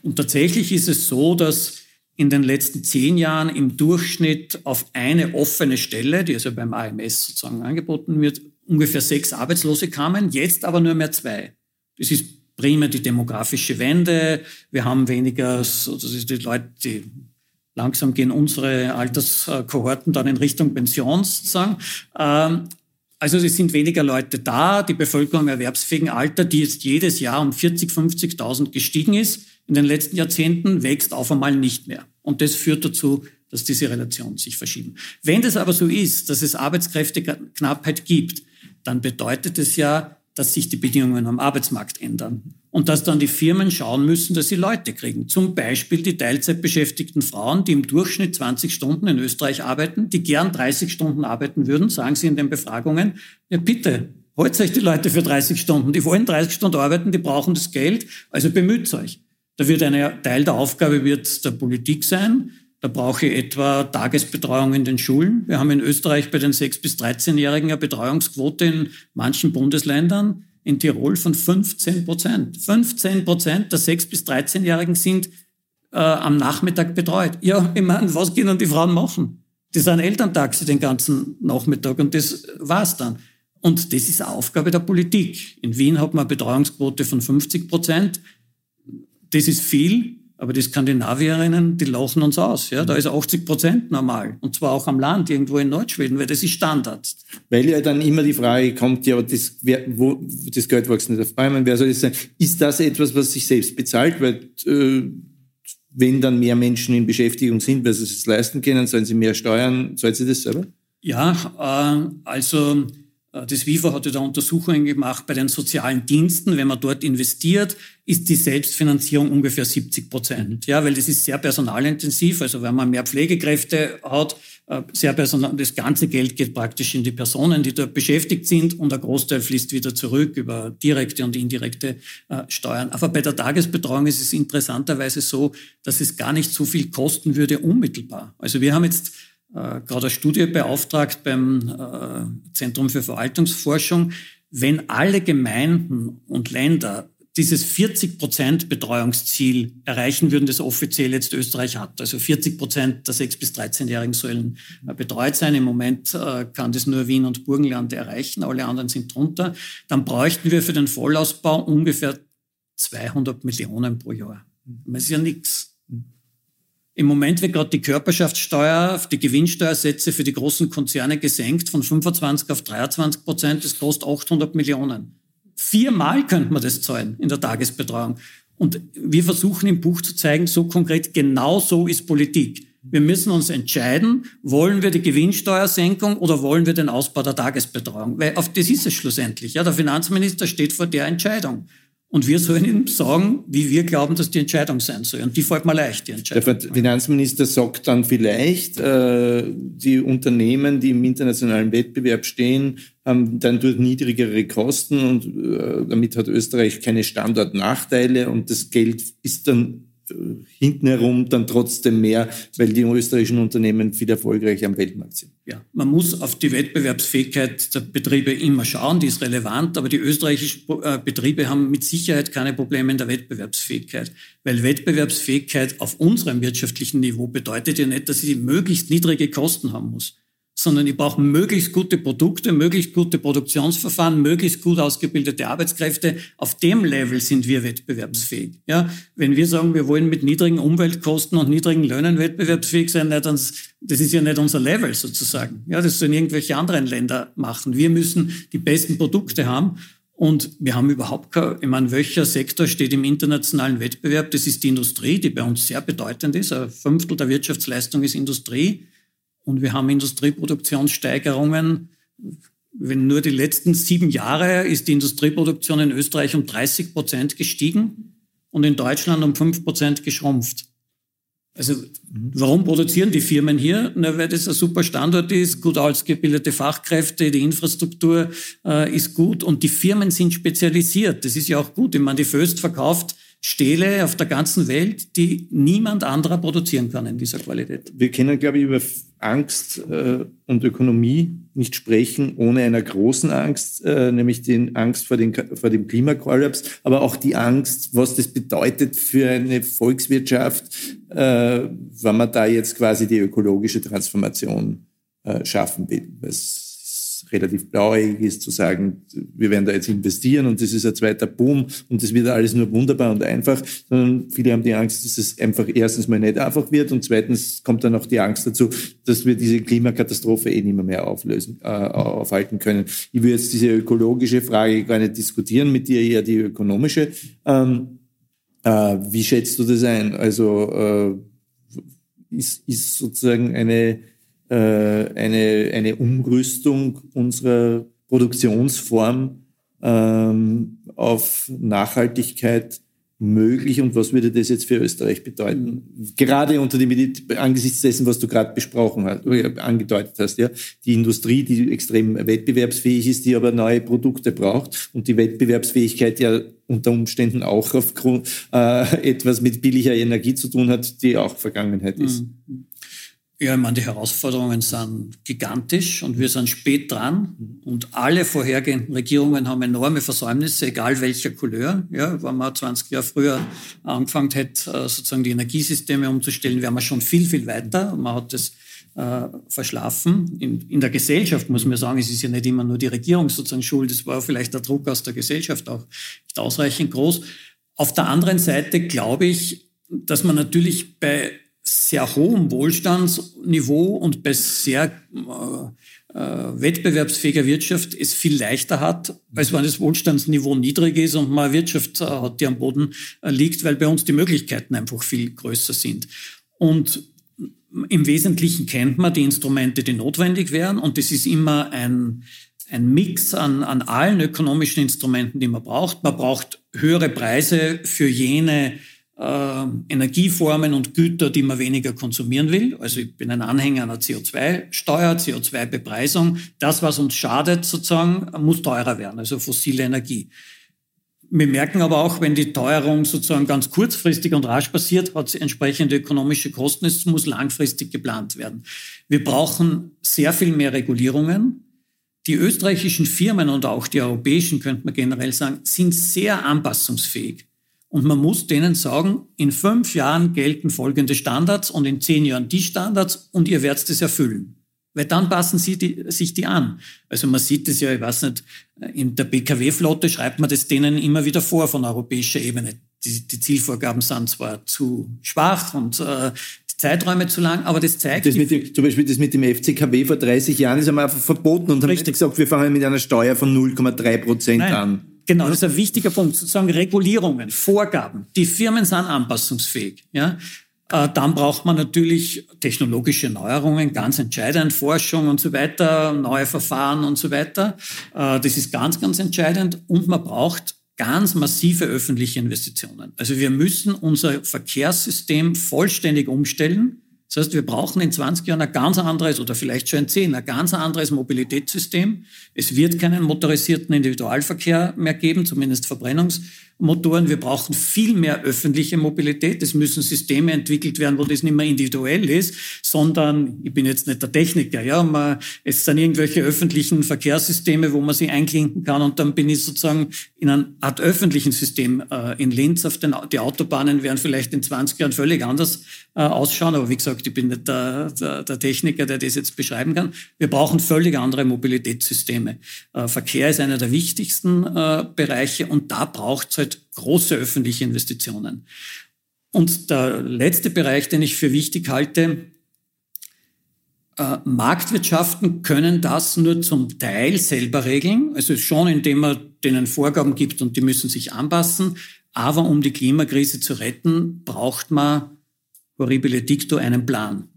Und tatsächlich ist es so, dass in den letzten zehn Jahren im Durchschnitt auf eine offene Stelle, die also beim AMS sozusagen angeboten wird, ungefähr sechs Arbeitslose kamen, jetzt aber nur mehr zwei. Das ist primär die demografische Wende. Wir haben weniger, so, das ist die Leute, die langsam gehen unsere Alterskohorten dann in Richtung Pension sozusagen. Ähm, also es sind weniger Leute da. Die Bevölkerung im erwerbsfähigen Alter, die jetzt jedes Jahr um 40, 50.000 gestiegen ist, in den letzten Jahrzehnten wächst auf einmal nicht mehr. Und das führt dazu, dass diese Relationen sich verschieben. Wenn das aber so ist, dass es Arbeitskräfteknappheit gibt, dann bedeutet es ja, dass sich die Bedingungen am Arbeitsmarkt ändern. Und dass dann die Firmen schauen müssen, dass sie Leute kriegen. Zum Beispiel die Teilzeitbeschäftigten Frauen, die im Durchschnitt 20 Stunden in Österreich arbeiten, die gern 30 Stunden arbeiten würden, sagen sie in den Befragungen, ja bitte, holt euch die Leute für 30 Stunden. Die wollen 30 Stunden arbeiten, die brauchen das Geld, also bemüht euch. Da wird ein Teil der Aufgabe wird der Politik sein, da brauche ich etwa Tagesbetreuung in den Schulen. Wir haben in Österreich bei den 6- bis 13-Jährigen eine Betreuungsquote in manchen Bundesländern, in Tirol von 15 Prozent. 15 Prozent der 6- bis 13-Jährigen sind äh, am Nachmittag betreut. Ja, ich meine, was können die Frauen machen? Die sind Elterntaxi den ganzen Nachmittag und das war's dann. Und das ist Aufgabe der Politik. In Wien hat man eine Betreuungsquote von 50 Prozent. Das ist viel. Aber die Skandinavierinnen, die lachen uns aus. Ja? Da ist 80 Prozent normal. Und zwar auch am Land, irgendwo in Nordschweden, weil das ist Standard. Weil ja dann immer die Frage kommt, ja, aber das, wer, wo, das Geld wächst nicht auf Bäumen, wer soll das sein? Ist das etwas, was sich selbst bezahlt? Weil, äh, wenn dann mehr Menschen in Beschäftigung sind, weil sie es leisten können, sollen sie mehr steuern, zahlt sie das selber? Ja, äh, also das WIFA hat ja da Untersuchungen gemacht bei den sozialen Diensten. Wenn man dort investiert, ist die Selbstfinanzierung ungefähr 70 Prozent. Ja, weil das ist sehr personalintensiv. Also wenn man mehr Pflegekräfte hat, äh, sehr personal, das ganze Geld geht praktisch in die Personen, die dort beschäftigt sind und der Großteil fließt wieder zurück über direkte und indirekte äh, Steuern. Aber bei der Tagesbetreuung ist es interessanterweise so, dass es gar nicht so viel kosten würde unmittelbar. Also wir haben jetzt äh, gerade eine Studie beauftragt beim äh, Zentrum für Verwaltungsforschung, wenn alle Gemeinden und Länder dieses 40 Prozent Betreuungsziel erreichen würden, das offiziell jetzt Österreich hat. Also 40 Prozent der 6- bis 13-Jährigen sollen äh, betreut sein. Im Moment äh, kann das nur Wien und Burgenland erreichen, alle anderen sind drunter. Dann bräuchten wir für den Vollausbau ungefähr 200 Millionen pro Jahr. Das ist ja nichts. Im Moment wird gerade die Körperschaftssteuer, die Gewinnsteuersätze für die großen Konzerne gesenkt von 25 auf 23 Prozent. Das kostet 800 Millionen. Viermal könnte man das zahlen in der Tagesbetreuung. Und wir versuchen im Buch zu zeigen, so konkret, genau so ist Politik. Wir müssen uns entscheiden, wollen wir die Gewinnsteuersenkung oder wollen wir den Ausbau der Tagesbetreuung? Weil auf das ist es schlussendlich. Ja, der Finanzminister steht vor der Entscheidung. Und wir sollen ihm sagen, wie wir glauben, dass die Entscheidung sein soll. Und die fällt mir leicht, die Entscheidung. Der Finanzminister sagt dann vielleicht, äh, die Unternehmen, die im internationalen Wettbewerb stehen, haben dann durch niedrigere Kosten und äh, damit hat Österreich keine Standortnachteile und das Geld ist dann hinten herum dann trotzdem mehr, weil die österreichischen Unternehmen viel erfolgreicher am Weltmarkt sind. Ja, man muss auf die Wettbewerbsfähigkeit der Betriebe immer schauen, die ist relevant, aber die österreichischen äh, Betriebe haben mit Sicherheit keine Probleme in der Wettbewerbsfähigkeit, weil Wettbewerbsfähigkeit auf unserem wirtschaftlichen Niveau bedeutet ja nicht, dass sie möglichst niedrige Kosten haben muss sondern ich brauche möglichst gute Produkte, möglichst gute Produktionsverfahren, möglichst gut ausgebildete Arbeitskräfte. Auf dem Level sind wir wettbewerbsfähig. Ja, wenn wir sagen, wir wollen mit niedrigen Umweltkosten und niedrigen Löhnen wettbewerbsfähig sein, das ist ja nicht unser Level sozusagen. Ja, das sollen irgendwelche anderen Länder machen. Wir müssen die besten Produkte haben. Und wir haben überhaupt kein, ich meine, welcher Sektor steht im internationalen Wettbewerb? Das ist die Industrie, die bei uns sehr bedeutend ist. Ein Fünftel der Wirtschaftsleistung ist Industrie. Und wir haben Industrieproduktionssteigerungen. Wenn nur die letzten sieben Jahre ist die Industrieproduktion in Österreich um 30 Prozent gestiegen und in Deutschland um fünf Prozent geschrumpft. Also warum produzieren die Firmen hier? Na, weil das ein super Standort ist, gut ausgebildete Fachkräfte, die Infrastruktur äh, ist gut und die Firmen sind spezialisiert. Das ist ja auch gut. Ich meine, die Föst verkauft Stähle auf der ganzen Welt, die niemand anderer produzieren kann in dieser Qualität. Wir können, glaube ich, über Angst äh, und Ökonomie nicht sprechen, ohne einer großen Angst, äh, nämlich die Angst vor, den, vor dem Klimakollaps, aber auch die Angst, was das bedeutet für eine Volkswirtschaft, äh, wenn man da jetzt quasi die ökologische Transformation äh, schaffen will. Relativ blauäugig ist, zu sagen, wir werden da jetzt investieren und das ist ein zweiter Boom und das wird alles nur wunderbar und einfach, sondern viele haben die Angst, dass es einfach erstens mal nicht einfach wird und zweitens kommt dann auch die Angst dazu, dass wir diese Klimakatastrophe eh nicht mehr, mehr auflösen, äh, aufhalten können. Ich will jetzt diese ökologische Frage gar nicht diskutieren mit dir, eher die ökonomische. Ähm, äh, wie schätzt du das ein? Also äh, ist, ist sozusagen eine äh, eine, eine Umrüstung unserer Produktionsform ähm, auf Nachhaltigkeit möglich und was würde das jetzt für Österreich bedeuten? Gerade unter dem, angesichts dessen, was du gerade besprochen hast, äh, angedeutet hast, ja, die Industrie, die extrem wettbewerbsfähig ist, die aber neue Produkte braucht und die Wettbewerbsfähigkeit ja unter Umständen auch aufgrund äh, etwas mit billiger Energie zu tun hat, die auch Vergangenheit ist. Mhm. Ja, ich meine, die Herausforderungen sind gigantisch und wir sind spät dran. Und alle vorhergehenden Regierungen haben enorme Versäumnisse, egal welcher Couleur. Ja, wenn man 20 Jahre früher angefangen hätte, äh, sozusagen die Energiesysteme umzustellen, wären wir schon viel, viel weiter. Man hat das äh, verschlafen. In, in, der Gesellschaft muss man sagen, es ist ja nicht immer nur die Regierung sozusagen schuld. Es war vielleicht der Druck aus der Gesellschaft auch nicht ausreichend groß. Auf der anderen Seite glaube ich, dass man natürlich bei sehr hohem Wohlstandsniveau und bei sehr äh, äh, wettbewerbsfähiger Wirtschaft es viel leichter hat, als wenn das Wohlstandsniveau niedrig ist und man Wirtschaft äh, hat, die am Boden äh, liegt, weil bei uns die Möglichkeiten einfach viel größer sind. Und im Wesentlichen kennt man die Instrumente, die notwendig wären und das ist immer ein, ein Mix an, an allen ökonomischen Instrumenten, die man braucht. Man braucht höhere Preise für jene äh, Energieformen und Güter, die man weniger konsumieren will. Also ich bin ein Anhänger einer CO2-Steuer, CO2-Bepreisung. Das, was uns schadet, sozusagen, muss teurer werden, also fossile Energie. Wir merken aber auch, wenn die Teuerung sozusagen ganz kurzfristig und rasch passiert, hat sie entsprechende ökonomische Kosten. Es muss langfristig geplant werden. Wir brauchen sehr viel mehr Regulierungen. Die österreichischen Firmen und auch die europäischen, könnte man generell sagen, sind sehr anpassungsfähig. Und man muss denen sagen, in fünf Jahren gelten folgende Standards und in zehn Jahren die Standards und ihr werdet es erfüllen. Weil dann passen sie die, sich die an. Also man sieht es ja, ich weiß nicht, in der BKW-Flotte schreibt man das denen immer wieder vor von europäischer Ebene. Die, die Zielvorgaben sind zwar zu schwach und äh, die Zeiträume zu lang, aber das zeigt... Das dem, zum Beispiel das mit dem FCKW vor 30 Jahren ist einmal einfach verboten und haben gesagt, wir fangen mit einer Steuer von 0,3 Prozent an. Genau, das ist ein wichtiger Punkt, sozusagen Regulierungen, Vorgaben. Die Firmen sind anpassungsfähig. Ja? Äh, dann braucht man natürlich technologische Neuerungen, ganz entscheidend, Forschung und so weiter, neue Verfahren und so weiter. Äh, das ist ganz, ganz entscheidend. Und man braucht ganz massive öffentliche Investitionen. Also wir müssen unser Verkehrssystem vollständig umstellen das heißt, wir brauchen in 20 Jahren ein ganz anderes oder vielleicht schon in 10 ein ganz anderes Mobilitätssystem. Es wird keinen motorisierten Individualverkehr mehr geben, zumindest Verbrennungs Motoren. Wir brauchen viel mehr öffentliche Mobilität. Es müssen Systeme entwickelt werden, wo das nicht mehr individuell ist, sondern, ich bin jetzt nicht der Techniker, ja, man, es sind irgendwelche öffentlichen Verkehrssysteme, wo man sich einklinken kann und dann bin ich sozusagen in einer Art öffentlichen System äh, in Linz. Auf den, die Autobahnen werden vielleicht in 20 Jahren völlig anders äh, ausschauen, aber wie gesagt, ich bin nicht der, der, der, Techniker, der das jetzt beschreiben kann. Wir brauchen völlig andere Mobilitätssysteme. Äh, Verkehr ist einer der wichtigsten äh, Bereiche und da braucht es halt große öffentliche Investitionen. Und der letzte Bereich, den ich für wichtig halte, äh, Marktwirtschaften können das nur zum Teil selber regeln, also schon indem man denen Vorgaben gibt und die müssen sich anpassen. Aber um die Klimakrise zu retten, braucht man horribile dicto einen Plan.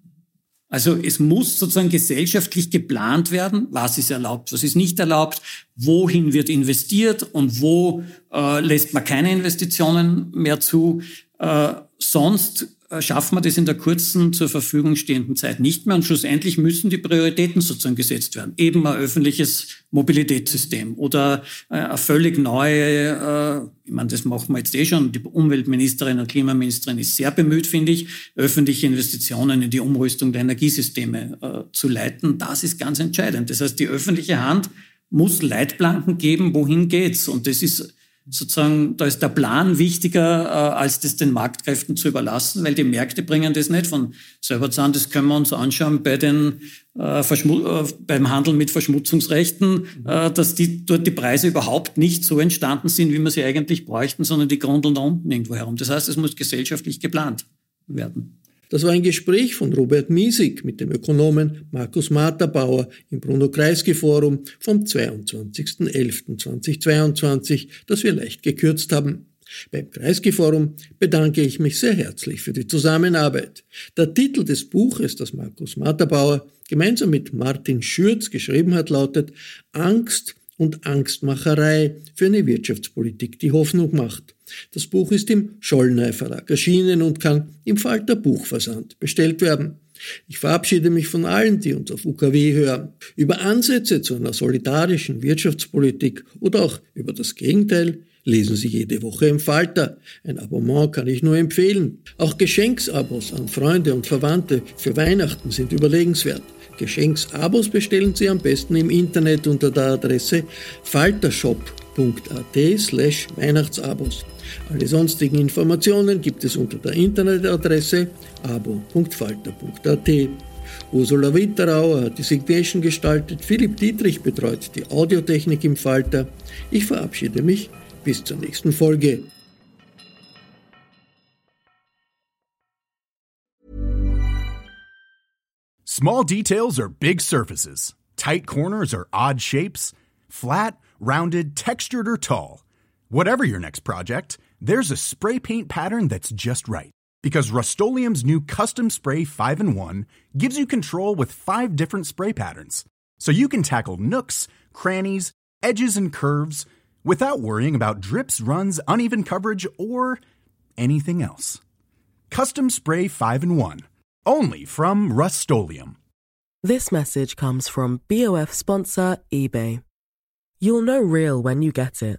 Also es muss sozusagen gesellschaftlich geplant werden, was ist erlaubt, was ist nicht erlaubt, wohin wird investiert und wo äh, lässt man keine Investitionen mehr zu. Äh, sonst schaffen wir das in der kurzen zur Verfügung stehenden Zeit nicht mehr. Und schlussendlich müssen die Prioritäten sozusagen gesetzt werden. Eben ein öffentliches Mobilitätssystem oder äh, eine völlig neue, äh, ich meine, das machen wir jetzt eh schon, die Umweltministerin und Klimaministerin ist sehr bemüht, finde ich, öffentliche Investitionen in die Umrüstung der Energiesysteme zu leiten. Das ist ganz entscheidend. Das heißt, die öffentliche Hand muss Leitplanken geben, wohin geht's. Und das ist sozusagen, da ist der Plan wichtiger, äh, als das den Marktkräften zu überlassen, weil die Märkte bringen das nicht von selber zusammen. Das können wir uns anschauen bei den, äh, äh, beim Handel mit Verschmutzungsrechten, äh, dass die, dort die Preise überhaupt nicht so entstanden sind, wie wir sie eigentlich bräuchten, sondern die grundeln da unten irgendwo herum. Das heißt, es muss gesellschaftlich geplant werden. Das war ein Gespräch von Robert Miesig mit dem Ökonomen Markus Materbauer im Bruno-Kreisky-Forum vom 22.11.2022, das wir leicht gekürzt haben. Beim Kreisky-Forum bedanke ich mich sehr herzlich für die Zusammenarbeit. Der Titel des Buches, das Markus Materbauer gemeinsam mit Martin Schürz geschrieben hat, lautet Angst und Angstmacherei für eine Wirtschaftspolitik, die Hoffnung macht. Das Buch ist im Schollnei Verlag erschienen und kann im Falter Buchversand bestellt werden. Ich verabschiede mich von allen, die uns auf UKW hören. Über Ansätze zu einer solidarischen Wirtschaftspolitik oder auch über das Gegenteil lesen Sie jede Woche im Falter. Ein Abonnement kann ich nur empfehlen. Auch Geschenksabos an Freunde und Verwandte für Weihnachten sind überlegenswert. Geschenksabos bestellen Sie am besten im Internet unter der Adresse faltershop.at slash Weihnachtsabos. Alle sonstigen Informationen gibt es unter der Internetadresse abo.falter.at. Ursula Winterauer hat die Signation gestaltet, Philipp Dietrich betreut die Audiotechnik im Falter. Ich verabschiede mich bis zur nächsten Folge. Small details are big surfaces. Tight corners are odd shapes. Flat, rounded, textured, or tall. Whatever your next project, there's a spray paint pattern that's just right. Because Rust new Custom Spray 5 in 1 gives you control with five different spray patterns. So you can tackle nooks, crannies, edges, and curves without worrying about drips, runs, uneven coverage, or anything else. Custom Spray 5 in 1. Only from Rust This message comes from BOF sponsor eBay. You'll know real when you get it